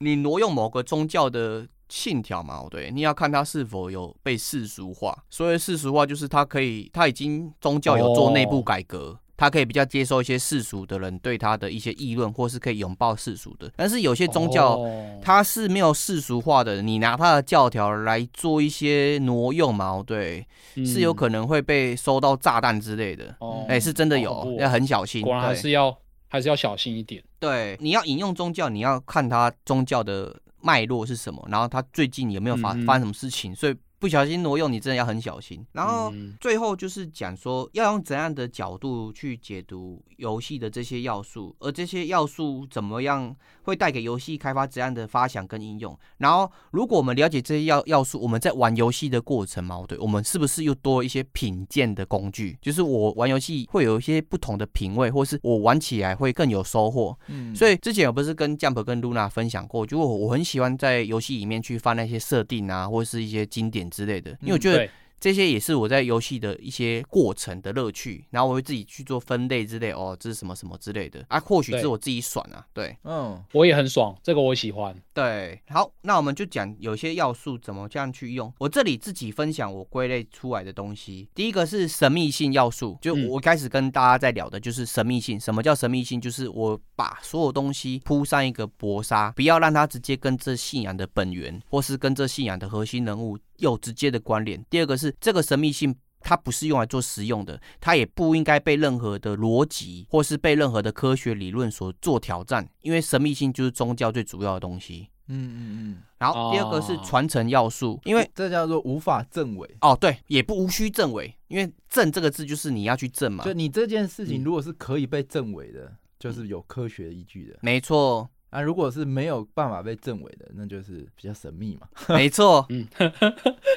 Speaker 3: 你挪用某个宗教的。信条嘛，对，你要看它是否有被世俗化。所谓世俗化，就是它可以，它已经宗教有做内部改革，他可以比较接受一些世俗的人对他的一些议论，或是可以拥抱世俗的。但是有些宗教它是没有世俗化的，你拿他的教条来做一些挪用嘛，对，是有可能会被收到炸弹之类的。哎，是真的有，要很小心。
Speaker 2: 果然还是要还是要小心一点。
Speaker 3: 对，你要引用宗教，你要看他宗教的。脉络是什么？然后他最近有没有发发生什么事情？所以。不小心挪用，你真的要很小心。然后最后就是讲说，要用怎样的角度去解读游戏的这些要素，而这些要素怎么样会带给游戏开发怎样的发想跟应用。然后，如果我们了解这些要要素，我们在玩游戏的过程嘛，对，我们是不是又多一些品鉴的工具？就是我玩游戏会有一些不同的品味，或是我玩起来会更有收获。嗯，所以之前我不是跟 Jump 跟 Luna 分享过，就我我很喜欢在游戏里面去翻那些设定啊，或是一些经典。之类的，因为我觉得。这些也是我在游戏的一些过程的乐趣，然后我会自己去做分类之类，哦，这是什么什么之类的。啊，或许是我自己爽啊，对，
Speaker 2: 嗯，我也很爽，这个我喜欢，
Speaker 3: 对，好，那我们就讲有些要素怎么这样去用，我这里自己分享我归类出来的东西，第一个是神秘性要素，就我开始跟大家在聊的就是神秘性，什么叫神秘性？就是我把所有东西铺上一个薄纱，不要让它直接跟这信仰的本源，或是跟这信仰的核心人物。有直接的关联。第二个是这个神秘性，它不是用来做实用的，它也不应该被任何的逻辑或是被任何的科学理论所做挑战，因为神秘性就是宗教最主要的东西。嗯嗯嗯。然后第二个是传承要素，因为
Speaker 1: 这叫做无法证伪。
Speaker 3: 哦，对，也不无需证伪，因为证这个字就是你要去证嘛。
Speaker 1: 就你这件事情如果是可以被证伪的，就是有科学依据的。
Speaker 3: 没错。
Speaker 1: 啊，如果是没有办法被证伪的，那就是比较神秘嘛。
Speaker 3: 没错，嗯，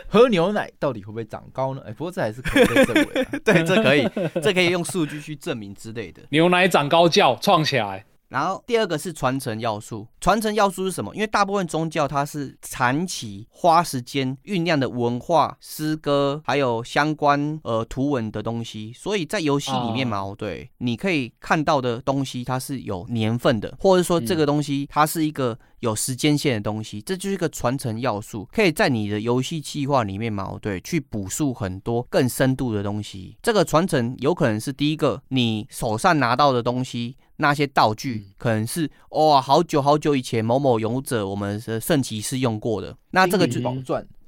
Speaker 1: 喝牛奶到底会不会长高呢？哎，不过这还是可以被证伪。
Speaker 3: 对，这可以，这可以用数据去证明之类的。
Speaker 2: 牛奶长高叫创起来。
Speaker 3: 然后第二个是传承要素，传承要素是什么？因为大部分宗教它是长期花时间酝酿的文化、诗歌，还有相关呃图文的东西，所以在游戏里面嘛，哦。对，你可以看到的东西它是有年份的，或者说这个东西它是一个有时间线的东西，这就是一个传承要素，可以在你的游戏计划里面嘛，对，去补述很多更深度的东西。这个传承有可能是第一个你手上拿到的东西。那些道具可能是哇，好久好久以前某某勇者我们的圣骑士用过的，那这个就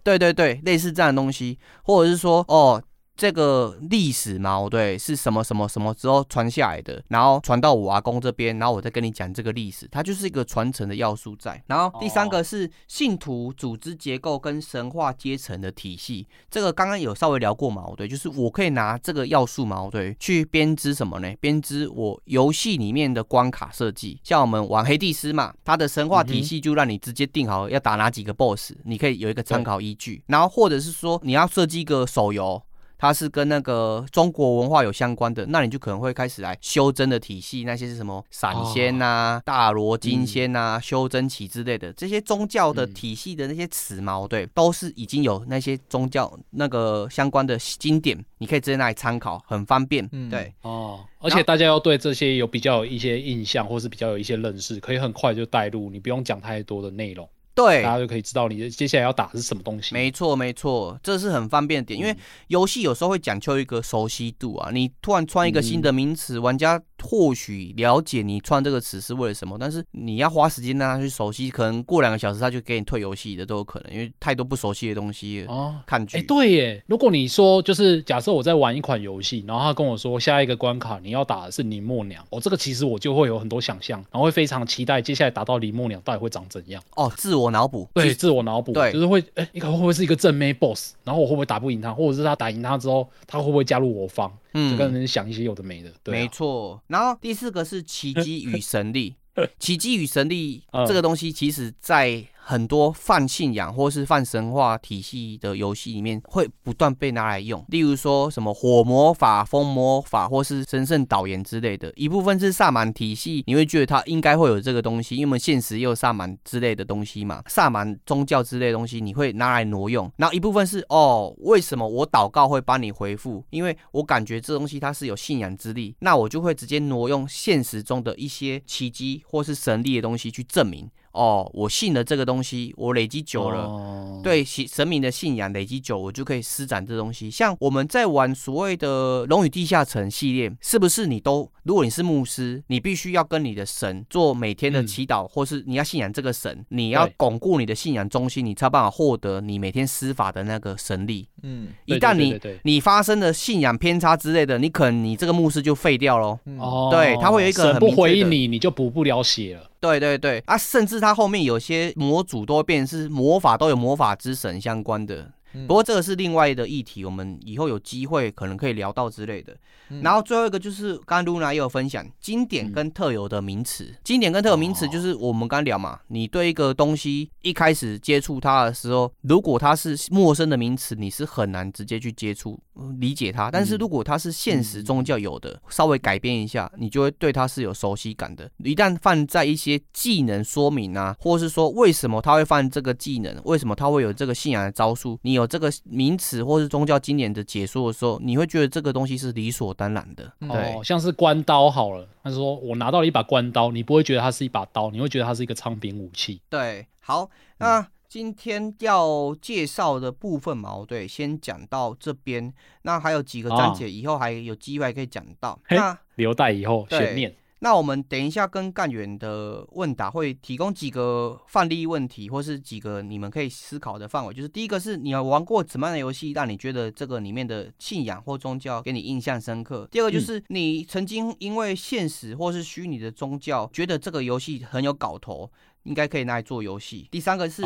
Speaker 3: 对对对，类似这样的东西，或者是说哦。这个历史嘛，对，是什么什么什么之后传下来的，然后传到我阿公这边，然后我再跟你讲这个历史，它就是一个传承的要素在。然后第三个是信徒组织结构跟神话阶层的体系，这个刚刚有稍微聊过嘛，对，就是我可以拿这个要素嘛，对，去编织什么呢？编织我游戏里面的关卡设计，像我们玩黑帝斯嘛，它的神话体系就让你直接定好要打哪几个 BOSS，你可以有一个参考依据。然后或者是说你要设计一个手游。它是跟那个中国文化有相关的，那你就可能会开始来修真的体系，那些是什么散仙呐、大罗金仙呐、修真起之类的这些宗教的体系的那些词嘛，对，都是已经有那些宗教那个相关的经典，你可以直接拿来参考，很方便。对
Speaker 2: 哦，而且大家要对这些有比较有一些印象，或是比较有一些认识，可以很快就带入，你不用讲太多的内容。
Speaker 3: 对，
Speaker 2: 大家就可以知道你接下来要打的是什么东西。
Speaker 3: 没错，没错，这是很方便的点，因为游戏有时候会讲究一个熟悉度啊。你突然穿一个新的名词，玩家或许了解你穿这个词是为了什么，但是你要花时间让他去熟悉，可能过两个小时他就给你退游戏的都有可能，因为太多不熟悉的东西哦。看剧，
Speaker 2: 哎，对耶。如果你说就是假设我在玩一款游戏，然后他跟我说下一个关卡你要打的是林默娘，哦，这个其实我就会有很多想象，然后会非常期待接下来打到林默娘到底会长怎样。
Speaker 3: 哦，自我。脑补
Speaker 2: 对自我脑补，对，就是会哎，你看会不会是一个正妹 boss？然后我会不会打不赢他，或者是他打赢他之后，他会不会加入我方？嗯，就跟人想一些有的没的。
Speaker 3: 对没错。然后第四个是奇迹与神力，奇迹与神力这个东西，其实在。很多泛信仰或是泛神话体系的游戏里面会不断被拿来用，例如说什么火魔法、风魔法或是神圣导演之类的。一部分是萨满体系，你会觉得它应该会有这个东西，因为我们现实也有萨满之类的东西嘛。萨满宗教之类的东西你会拿来挪用。然后一部分是哦，为什么我祷告会帮你回复？因为我感觉这东西它是有信仰之力，那我就会直接挪用现实中的一些奇迹或是神力的东西去证明。哦，我信了这个东西，我累积久了，对神神明的信仰累积久，我就可以施展这东西。像我们在玩所谓的《龙与地下城》系列，是不是你都？如果你是牧师，你必须要跟你的神做每天的祈祷，或是你要信仰这个神，你要巩固你的信仰中心，你才有办法获得你每天施法的那个神力。嗯，一旦你你发生了信仰偏差之类的，你可能你这个牧师就废掉喽。哦，对，他会有一个
Speaker 2: 不回应你，你就补不了血了。
Speaker 3: 对对对，啊，甚至他后面有些模组都会变是魔法，都有魔法之神相关的。不过这个是另外的议题，我们以后有机会可能可以聊到之类的。然后最后一个就是刚刚露娜也有分享经典跟特有的名词，经典跟特有名词就是我们刚聊嘛，你对一个东西一开始接触它的时候，如果它是陌生的名词，你是很难直接去接触理解它。但是如果它是现实宗教有的，稍微改变一下，你就会对它是有熟悉感的。一旦放在一些技能说明啊，或是说为什么他会放这个技能，为什么他会有这个信仰的招数，你有。这个名词或是宗教经典的解说的时候，你会觉得这个东西是理所当然的。
Speaker 2: 哦，像是关刀好了，他说我拿到了一把关刀，你不会觉得它是一把刀，你会觉得它是一个昌平武器。
Speaker 3: 对，好，那今天要介绍的部分嘛，对，先讲到这边。那还有几个章节，以后还有机会可以讲到。那
Speaker 2: 留待以后悬念。
Speaker 3: 那我们等一下跟干员的问答会提供几个范例问题，或是几个你们可以思考的范围。就是第一个是你玩过怎么样的游戏，让你觉得这个里面的信仰或宗教给你印象深刻？第二个就是你曾经因为现实或是虚拟的宗教，觉得这个游戏很有搞头。应该可以拿来做游戏。第三个是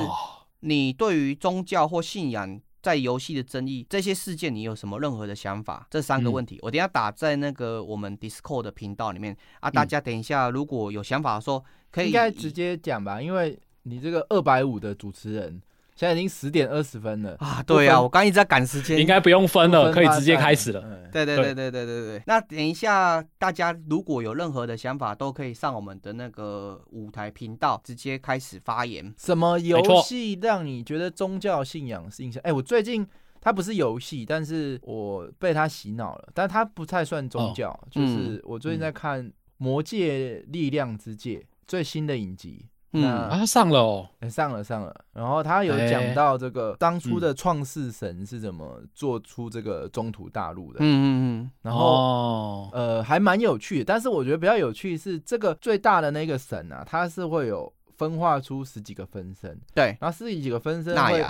Speaker 3: 你对于宗教或信仰。在游戏的争议这些事件，你有什么任何的想法？这三个问题，我等下打在那个我们 Discord 的频道里面啊。大家等一下，如果有想法说，可以
Speaker 1: 应该直接讲吧，因为你这个二百五的主持人。现在已经十点二十分了啊！
Speaker 3: 对啊，我刚一直在赶时间，
Speaker 2: 应该不用分了，可以直接开始了。
Speaker 3: 对对对对对对对。那等一下，大家如果有任何的想法，都可以上我们的那个舞台频道，直接开始发言。
Speaker 1: 什么游戏让你觉得宗教信仰是印象？哎，我最近它不是游戏，但是我被它洗脑了。但它不太算宗教，就是我最近在看《魔界力量之界》最新的影集。
Speaker 2: 嗯啊，上了哦，
Speaker 1: 上了上了。然后他有讲到这个当初的创世神是怎么做出这个中土大陆的。嗯嗯嗯。然后呃，还蛮有趣的。但是我觉得比较有趣是这个最大的那个神啊，他是会有分化出十几个分身。
Speaker 3: 对。
Speaker 1: 然后十几个分身会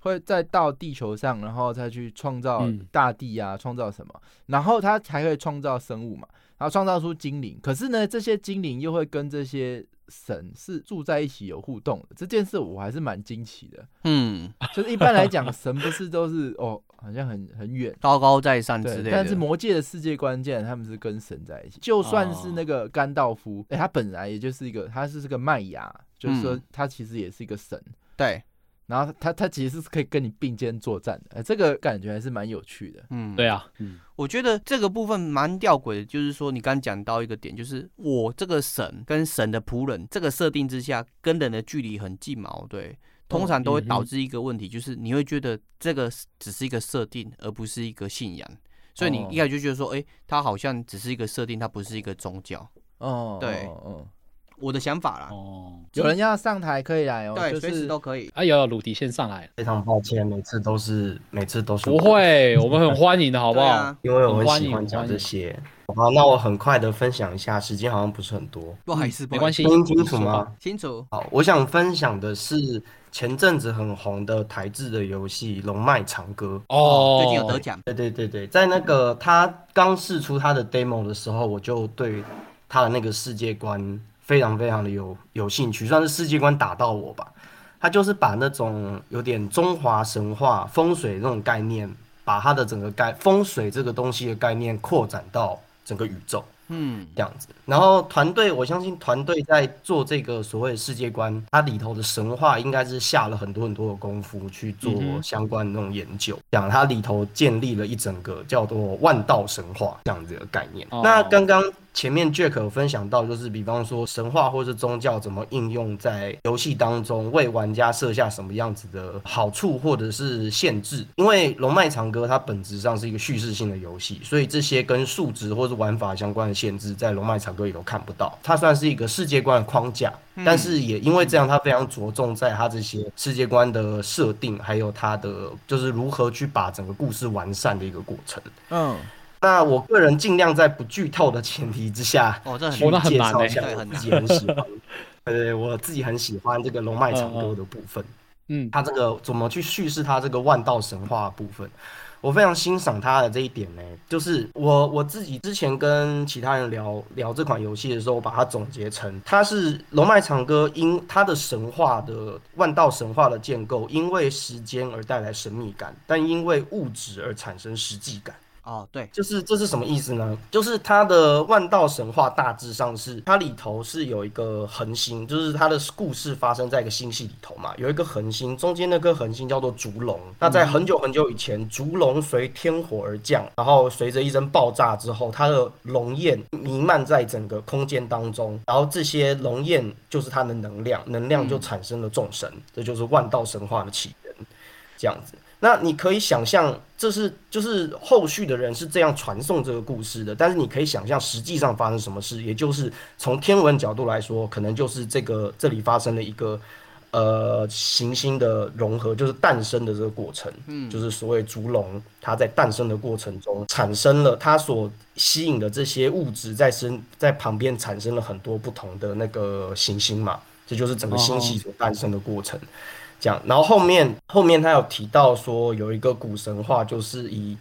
Speaker 1: 会再到地球上，然后再去创造大地啊，创造什么？然后他还会创造生物嘛，然后创造出精灵。可是呢，这些精灵又会跟这些。神是住在一起有互动的这件事，我还是蛮惊奇的。嗯，就是一般来讲，神不是都是哦，好像很很远、
Speaker 3: 高高在上之类的。
Speaker 1: 但是魔界的世界观，键他们是跟神在一起。就算是那个甘道夫，哎，他本来也就是一个，他是这个麦芽，就是说他其实也是一个神。
Speaker 3: 对。
Speaker 1: 然后他他其实是可以跟你并肩作战的，这个感觉还是蛮有趣的。
Speaker 2: 嗯，对啊，
Speaker 3: 嗯，我觉得这个部分蛮吊诡的，就是说你刚讲到一个点，就是我这个神跟神的仆人这个设定之下，跟人的距离很近嘛，对，通常都会导致一个问题，就是你会觉得这个只是一个设定，而不是一个信仰，所以你一开始就觉得说，哎，它好像只是一个设定，它不是一个宗教。哦，对，嗯。我的想法啦，哦，
Speaker 1: 有人要上台可以来哦，
Speaker 3: 对，随时都可以。
Speaker 2: 哎呦，鲁迪先上来，
Speaker 5: 非常抱歉，每次都是每次都是
Speaker 2: 不会，我们很欢迎的好不好？
Speaker 5: 因为我很喜欢讲这些。好，那我很快的分享一下，时间好像不是很多，
Speaker 3: 不好意思，
Speaker 2: 没关系，
Speaker 5: 听清楚吗？
Speaker 3: 清楚。
Speaker 5: 好，我想分享的是前阵子很红的台制的游戏《龙脉长歌》
Speaker 3: 哦，最近有得奖。
Speaker 5: 对对对对，在那个他刚试出他的 demo 的时候，我就对他的那个世界观。非常非常的有有兴趣，算是世界观打到我吧。他就是把那种有点中华神话风水那种概念，把他的整个概风水这个东西的概念扩展到整个宇宙。嗯，这样子。然后团队，我相信团队在做这个所谓的世界观，它里头的神话应该是下了很多很多的功夫去做相关的那种研究。讲它里头建立了一整个叫做万道神话这样子的概念。那刚刚。前面 Jack 有分享到，就是比方说神话或是宗教怎么应用在游戏当中，为玩家设下什么样子的好处或者是限制。因为《龙脉长歌》它本质上是一个叙事性的游戏，所以这些跟数值或是玩法相关的限制，在《龙脉长歌》里头看不到。它算是一个世界观的框架，但是也因为这样，它非常着重在它这些世界观的设定，还有它的就是如何去把整个故事完善的一个过程。嗯。那我个人尽量在不剧透的前提之下，
Speaker 3: 哦，这
Speaker 5: 去介绍一下我自己很喜欢，呃，我自己很喜欢这个龙脉长歌的部分。嗯，他这个怎么去叙事他这个万道神话部分，我非常欣赏他的这一点呢。就是我我自己之前跟其他人聊聊这款游戏的时候，把它总结成，它是龙脉长歌因它的神话的万道神话的建构，因为时间而带来神秘感，但因为物质而产生实际感。
Speaker 3: 哦，对，
Speaker 5: 就是这是什么意思呢？就是它的万道神话大致上是它里头是有一个恒星，就是它的故事发生在一个星系里头嘛，有一个恒星，中间那颗恒星叫做烛龙。那在很久很久以前，烛龙随天火而降，然后随着一声爆炸之后，它的龙焰弥漫在整个空间当中，然后这些龙焰就是它的能量，能量就产生了众神，这就是万道神话的起源，这样子。那你可以想象，这是就是后续的人是这样传送这个故事的。但是你可以想象，实际上发生什么事，也就是从天文角度来说，可能就是这个这里发生了一个呃行星的融合，就是诞生的这个过程。嗯，就是所谓烛龙，它在诞生的过程中产生了它所吸引的这些物质，在身在旁边产生了很多不同的那个行星嘛，这就是整个星系所诞生的过程。讲，然后后面后面他有提到说有一个古神话，就是以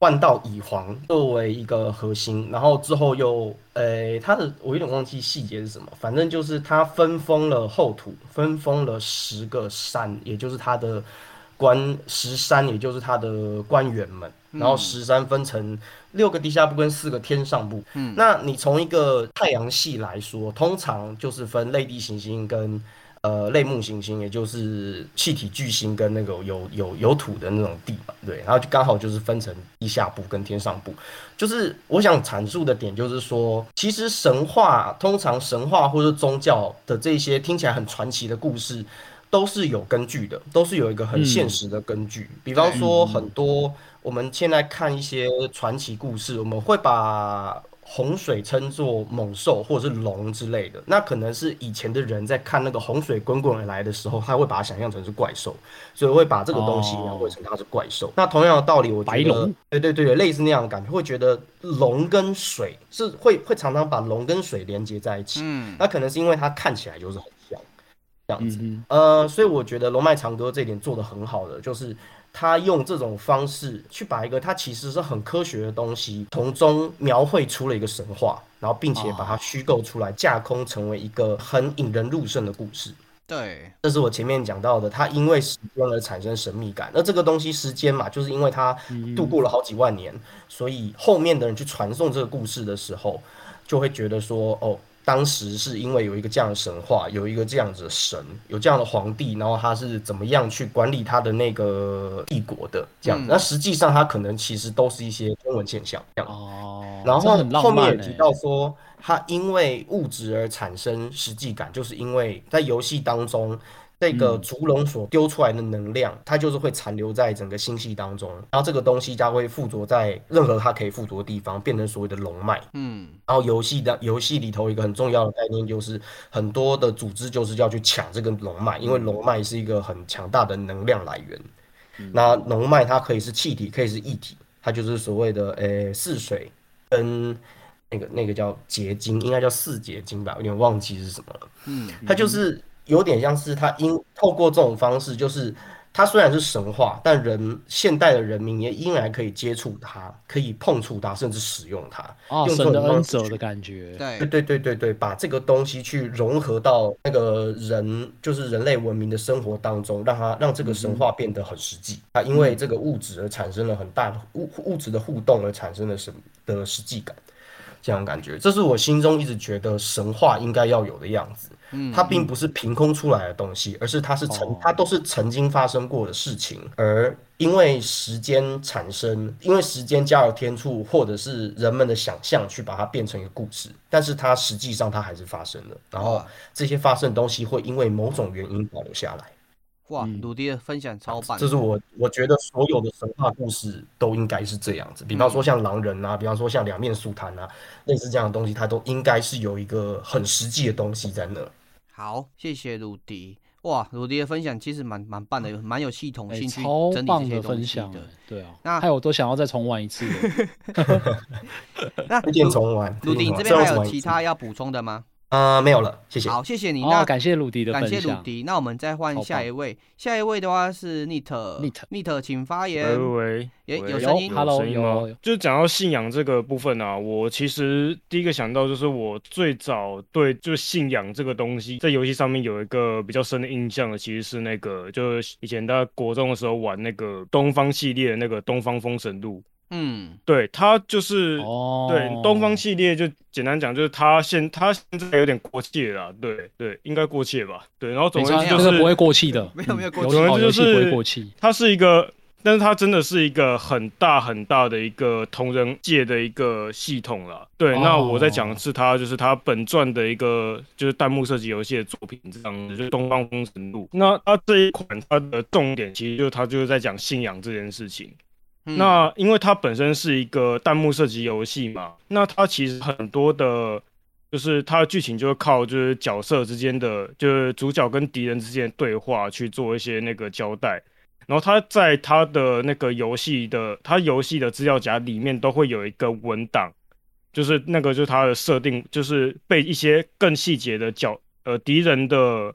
Speaker 5: 万道以皇作为一个核心，然后之后又，呃，他的我有点忘记细节是什么，反正就是他分封了后土，分封了十个山，也就是他的官十山，也就是他的官员们，然后十三分成六个地下部跟四个天上部。嗯，那你从一个太阳系来说，通常就是分类地行星跟。呃，类木行星，也就是气体巨星跟那个有有有土的那种地嘛，对，然后就刚好就是分成地下部跟天上部。就是我想阐述的点，就是说，其实神话通常神话或者宗教的这些听起来很传奇的故事，都是有根据的，都是有一个很现实的根据。比方说，很多我们现在看一些传奇故事，我们会把。洪水称作猛兽或者是龙之类的，那可能是以前的人在看那个洪水滚滚而来的时候，他会把它想象成是怪兽，所以会把这个东西描绘成它是怪兽。那同样的道理，我觉得，对对对类似那样的感觉，会觉得龙跟水是会会常常把龙跟水连接在一起。嗯，那可能是因为它看起来就是很像这样子。呃，所以我觉得龙脉长歌这点做的很好的就是。他用这种方式去把一个他其实是很科学的东西，从中描绘出了一个神话，然后并且把它虚构出来，架空成为一个很引人入胜的故事。
Speaker 3: 对，
Speaker 5: 这是我前面讲到的，它因为时间而产生神秘感。那这个东西时间嘛，就是因为它度过了好几万年，所以后面的人去传送这个故事的时候，就会觉得说，哦。当时是因为有一个这样的神话，有一个这样子的神，有这样的皇帝，然后他是怎么样去管理他的那个帝国的这样。那实际上他可能其实都是一些天文现象这样。哦。然后后面也提到说，他因为物质而产生实际感，就是因为在游戏当中。这个烛龙所丢出来的能量，它就是会残留在整个星系当中，然后这个东西它会附着在任何它可以附着的地方，变成所谓的龙脉。嗯，然后游戏的游戏里头一个很重要的概念就是，很多的组织就是要去抢这个龙脉，因为龙脉是一个很强大的能量来源。那龙脉它可以是气体，可以是液体，它就是所谓的呃四水跟那个那个叫结晶，应该叫四结晶吧，有点忘记是什么了。嗯，它就是。有点像是他因透过这种方式，就是他虽然是神话，但人现代的人民也依然可以接触它，可以碰触它，甚至使用它。
Speaker 2: 用，神的恩泽的感觉。
Speaker 3: 对
Speaker 5: 对对对对，把这个东西去融合到那个人，就是人类文明的生活当中，让它让这个神话变得很实际。啊，因为这个物质而产生了很大的物物质的互动而产生了什的实际感，这样感觉，这是我心中一直觉得神话应该要有的样子。它并不是凭空出来的东西，而是它是曾它都是曾经发生过的事情，而因为时间产生，因为时间加了天助，或者是人们的想象去把它变成一个故事，但是它实际上它还是发生了，然后这些发生的东西会因为某种原因保留下来。
Speaker 3: 哇，鲁迪的分享超棒！
Speaker 5: 这是我我觉得所有的神话故事都应该是这样子，比方说像狼人啊，比方说像两面素谈啊，类似这样的东西，它都应该是有一个很实际的东西在那。
Speaker 3: 好，谢谢鲁迪。哇，鲁迪的分享其实蛮蛮棒的，有蛮有系统性去整理这些东西的。
Speaker 2: 对啊，那还有我都想要再重玩一次。
Speaker 3: 那
Speaker 5: 重玩。
Speaker 3: 鲁迪这边还有其他要补充的吗？
Speaker 5: 呃，没有了，谢谢。
Speaker 3: 好，谢谢你。那
Speaker 2: 感谢鲁迪的
Speaker 3: 感谢鲁迪。那我们再换下一位，下一位的话是 Nit，Nit，Nit，请发言。
Speaker 6: 喂喂，
Speaker 3: 有有声音
Speaker 2: ，Hello，
Speaker 6: 有。就是讲到信仰这个部分啊，我其实第一个想到就是我最早对就是信仰这个东西，在游戏上面有一个比较深的印象的，其实是那个就是以前在国中的时候玩那个东方系列的那个《东方封神录》。嗯，对，它就是对东方系列，就简单讲，就是它现它现在有点过气了，对对，应该过气吧，对。然后总之就是
Speaker 2: 不会过气的，
Speaker 3: 没有没有过气，
Speaker 2: 总
Speaker 6: 之就是
Speaker 2: 不会过气。
Speaker 6: 它是一个，但是它真的是一个很大很大的一个同人界的一个系统了。对，那我在讲的是它，就是它本传的一个就是弹幕设计游戏的作品这样子，就是《东方封神录》。那它这一款它的重点其实就是它就是在讲信仰这件事情。那因为它本身是一个弹幕射击游戏嘛，那它其实很多的，就是它的剧情就是靠就是角色之间的，就是主角跟敌人之间的对话去做一些那个交代。然后它在它的那个游戏的，它游戏的资料夹里面都会有一个文档，就是那个就是它的设定，就是被一些更细节的角呃敌人的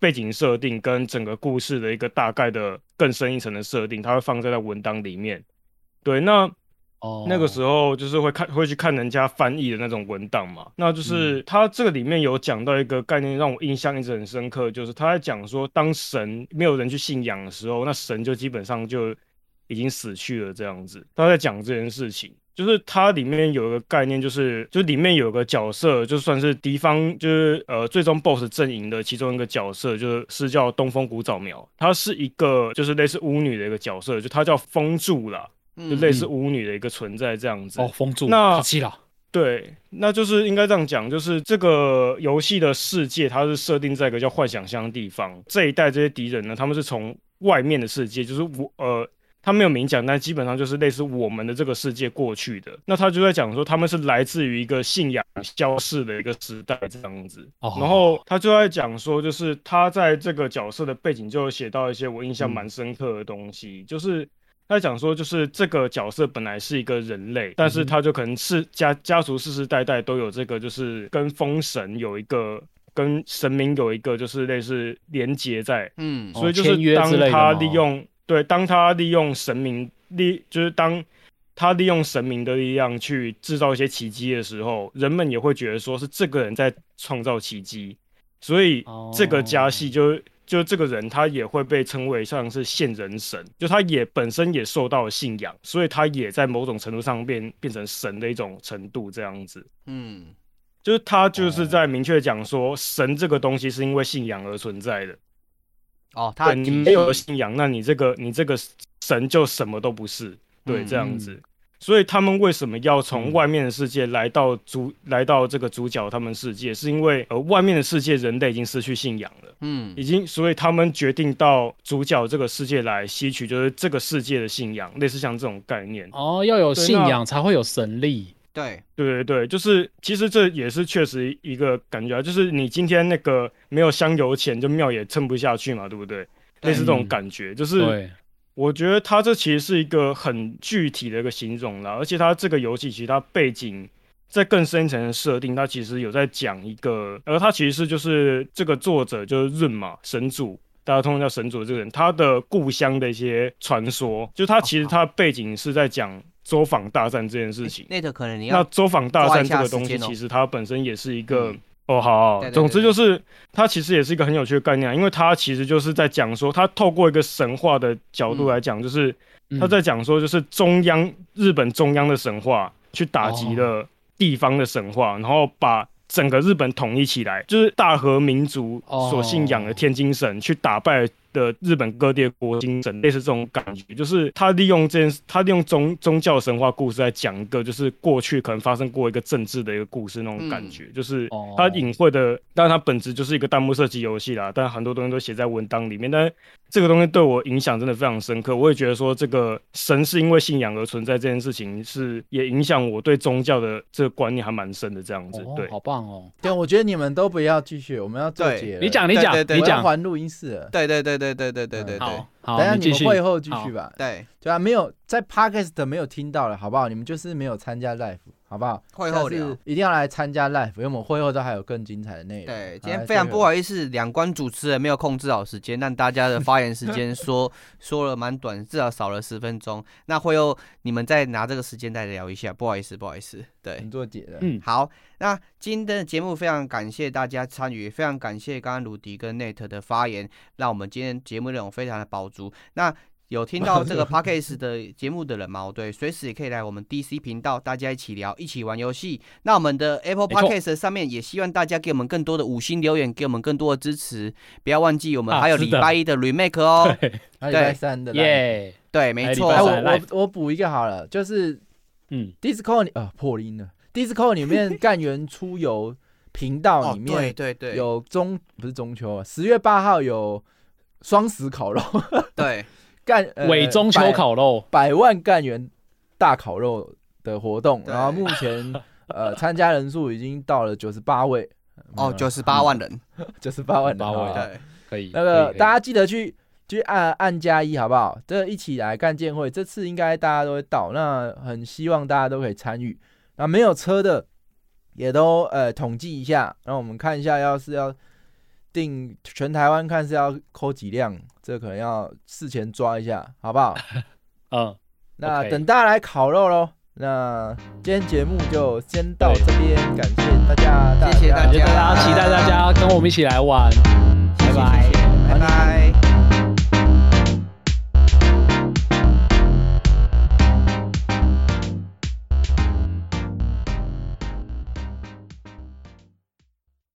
Speaker 6: 背景设定跟整个故事的一个大概的更深一层的设定，它会放在在文档里面。对，那哦，那个时候就是会看会去看人家翻译的那种文档嘛。那就是他这个里面有讲到一个概念，让我印象一直很深刻，就是他在讲说，当神没有人去信仰的时候，那神就基本上就已经死去了这样子。他在讲这件事情。就是它里面有一个概念，就是就里面有个角色，就算是敌方，就是呃最终 BOSS 阵营的其中一个角色，就是是叫东风古早苗，她是一个就是类似巫女的一个角色，就她叫风柱啦，就类似巫女的一个存在这样子。
Speaker 2: 哦，风柱，
Speaker 6: 那
Speaker 2: 气了。
Speaker 6: 对，那就是应该这样讲，就是这个游戏的世界，它是设定在一个叫幻想乡的地方。这一代这些敌人呢，他们是从外面的世界，就是我呃。他没有明讲，但基本上就是类似我们的这个世界过去的。那他就在讲说，他们是来自于一个信仰消逝的一个时代这样子。然后他就在讲说，就是他在这个角色的背景就写到一些我印象蛮深刻的东西，就是他讲说，就是这个角色本来是一个人类，但是他就可能是家家族世世代代都有这个，就是跟风神有一个跟神明有一个就是类似连接在，嗯，所以就是当他利用。对，当他利用神明力，就是当他利用神明的力量去制造一些奇迹的时候，人们也会觉得说是这个人在创造奇迹，所以这个家系就就这个人他也会被称为像是现人神，就他也本身也受到了信仰，所以他也在某种程度上变变成神的一种程度这样子。嗯，就是他就是在明确讲说，神这个东西是因为信仰而存在的。
Speaker 3: 哦，他
Speaker 6: 你没有信仰，那你这个你这个神就什么都不是，对，这样子。所以他们为什么要从外面的世界来到主来到这个主角他们世界，是因为呃外面的世界人类已经失去信仰了，嗯，已经，所以他们决定到主角这个世界来吸取，就是这个世界的信仰，类似像这种概念。
Speaker 2: 哦，要有信仰才会有神力。
Speaker 3: 对
Speaker 6: 对对对，就是其实这也是确实一个感觉啊，就是你今天那个没有香油钱，就庙也撑不下去嘛，对不对？类似这种感觉，就是我觉得它这其实是一个很具体的一个形容了，而且它这个游戏其实它背景在更深层的设定，它其实有在讲一个，而它其实是就是这个作者就是润嘛神主，大家通常叫神主这个人，他的故乡的一些传说，就他其实他背景是在讲。周访大战这件事情，
Speaker 3: 那可能你要
Speaker 6: 那作坊大战这个东西，其实它本身也是一个哦，好，总之就是它其实也是一个很有趣的概念，因为它其实就是在讲说，它透过一个神话的角度来讲，就是他在讲说，就是中央日本中央的神话去打击了地方的神话，然后把整个日本统一起来，就是大和民族所信仰的天津神去打败。的日本各地国精神，类似这种感觉，就是他利用这件，他利用宗宗教神话故事来讲一个，就是过去可能发生过一个政治的一个故事那种感觉，就是他隐晦的，但是它本质就是一个弹幕射击游戏啦，但很多东西都写在文档里面，但这个东西对我影响真的非常深刻，我也觉得说这个神是因为信仰而存在这件事情，是也影响我对宗教的这个观念还蛮深的这样子，对，
Speaker 2: 好棒哦，
Speaker 1: 对，我觉得你们都不要继续，我们要做结，
Speaker 2: 你讲你讲。你讲，
Speaker 1: 还录音室，
Speaker 3: 对对对对对对对对对，
Speaker 2: 好，
Speaker 1: 等下你们会后继续吧，
Speaker 3: 对，
Speaker 1: 对啊，没有在 podcast 没有听到了，好不好？你们就是没有参加 live。好不好？
Speaker 3: 会后聊，
Speaker 1: 一定要来参加 live，因为我们会后都还有更精彩的内容。
Speaker 3: 对，今天非常不好意思，两关主持人没有控制好时间，让大家的发言时间说 说了蛮短，至少少了十分钟。那会后你们再拿这个时间再聊一下，不好意思，不好意思。对，
Speaker 1: 做解的。
Speaker 3: 嗯，好，那今天的节目非常感谢大家参与，非常感谢刚刚鲁迪跟 Net 的发言，让我们今天节目内容非常的饱足。那有听到这个 podcast 的节目的人吗？对，随时也可以来我们 DC 频道，大家一起聊，一起玩游戏。那我们的 Apple Podcast 上面也希望大家给我们更多的五星留言，给我们更多的支持。不要忘记我们还有礼拜一的 Remake 哦，
Speaker 1: 礼拜三的
Speaker 2: 耶，
Speaker 3: 对，没错。
Speaker 1: 我我我补一个好了，就是嗯，Discord 啊破音了，Discord 里面 干员出游频道里面，
Speaker 3: 对对对，
Speaker 1: 有中不是中秋啊，十月八号有双十烤肉，
Speaker 3: 对。
Speaker 1: 干
Speaker 2: 伪中秋烤肉，
Speaker 1: 百万干员大烤肉的活动，然后目前 呃参加人数已经到了九十八位，
Speaker 3: 哦，九十八万人，
Speaker 1: 九十八万
Speaker 2: 八位，
Speaker 3: 对，
Speaker 2: 可以。
Speaker 1: 那个大家记得去去按按加一，好不好？这一起来干建会，这次应该大家都会到，那很希望大家都可以参与。那没有车的也都呃统计一下，让我们看一下，要是要。定全台湾看是要扣几辆这可能要事前抓一下好不好？
Speaker 2: 嗯
Speaker 1: 那等大家来烤肉喽那今天节目就先到这边感谢大家
Speaker 3: 谢谢大家。
Speaker 2: 期待大家跟我们一起来玩拜拜
Speaker 3: 拜拜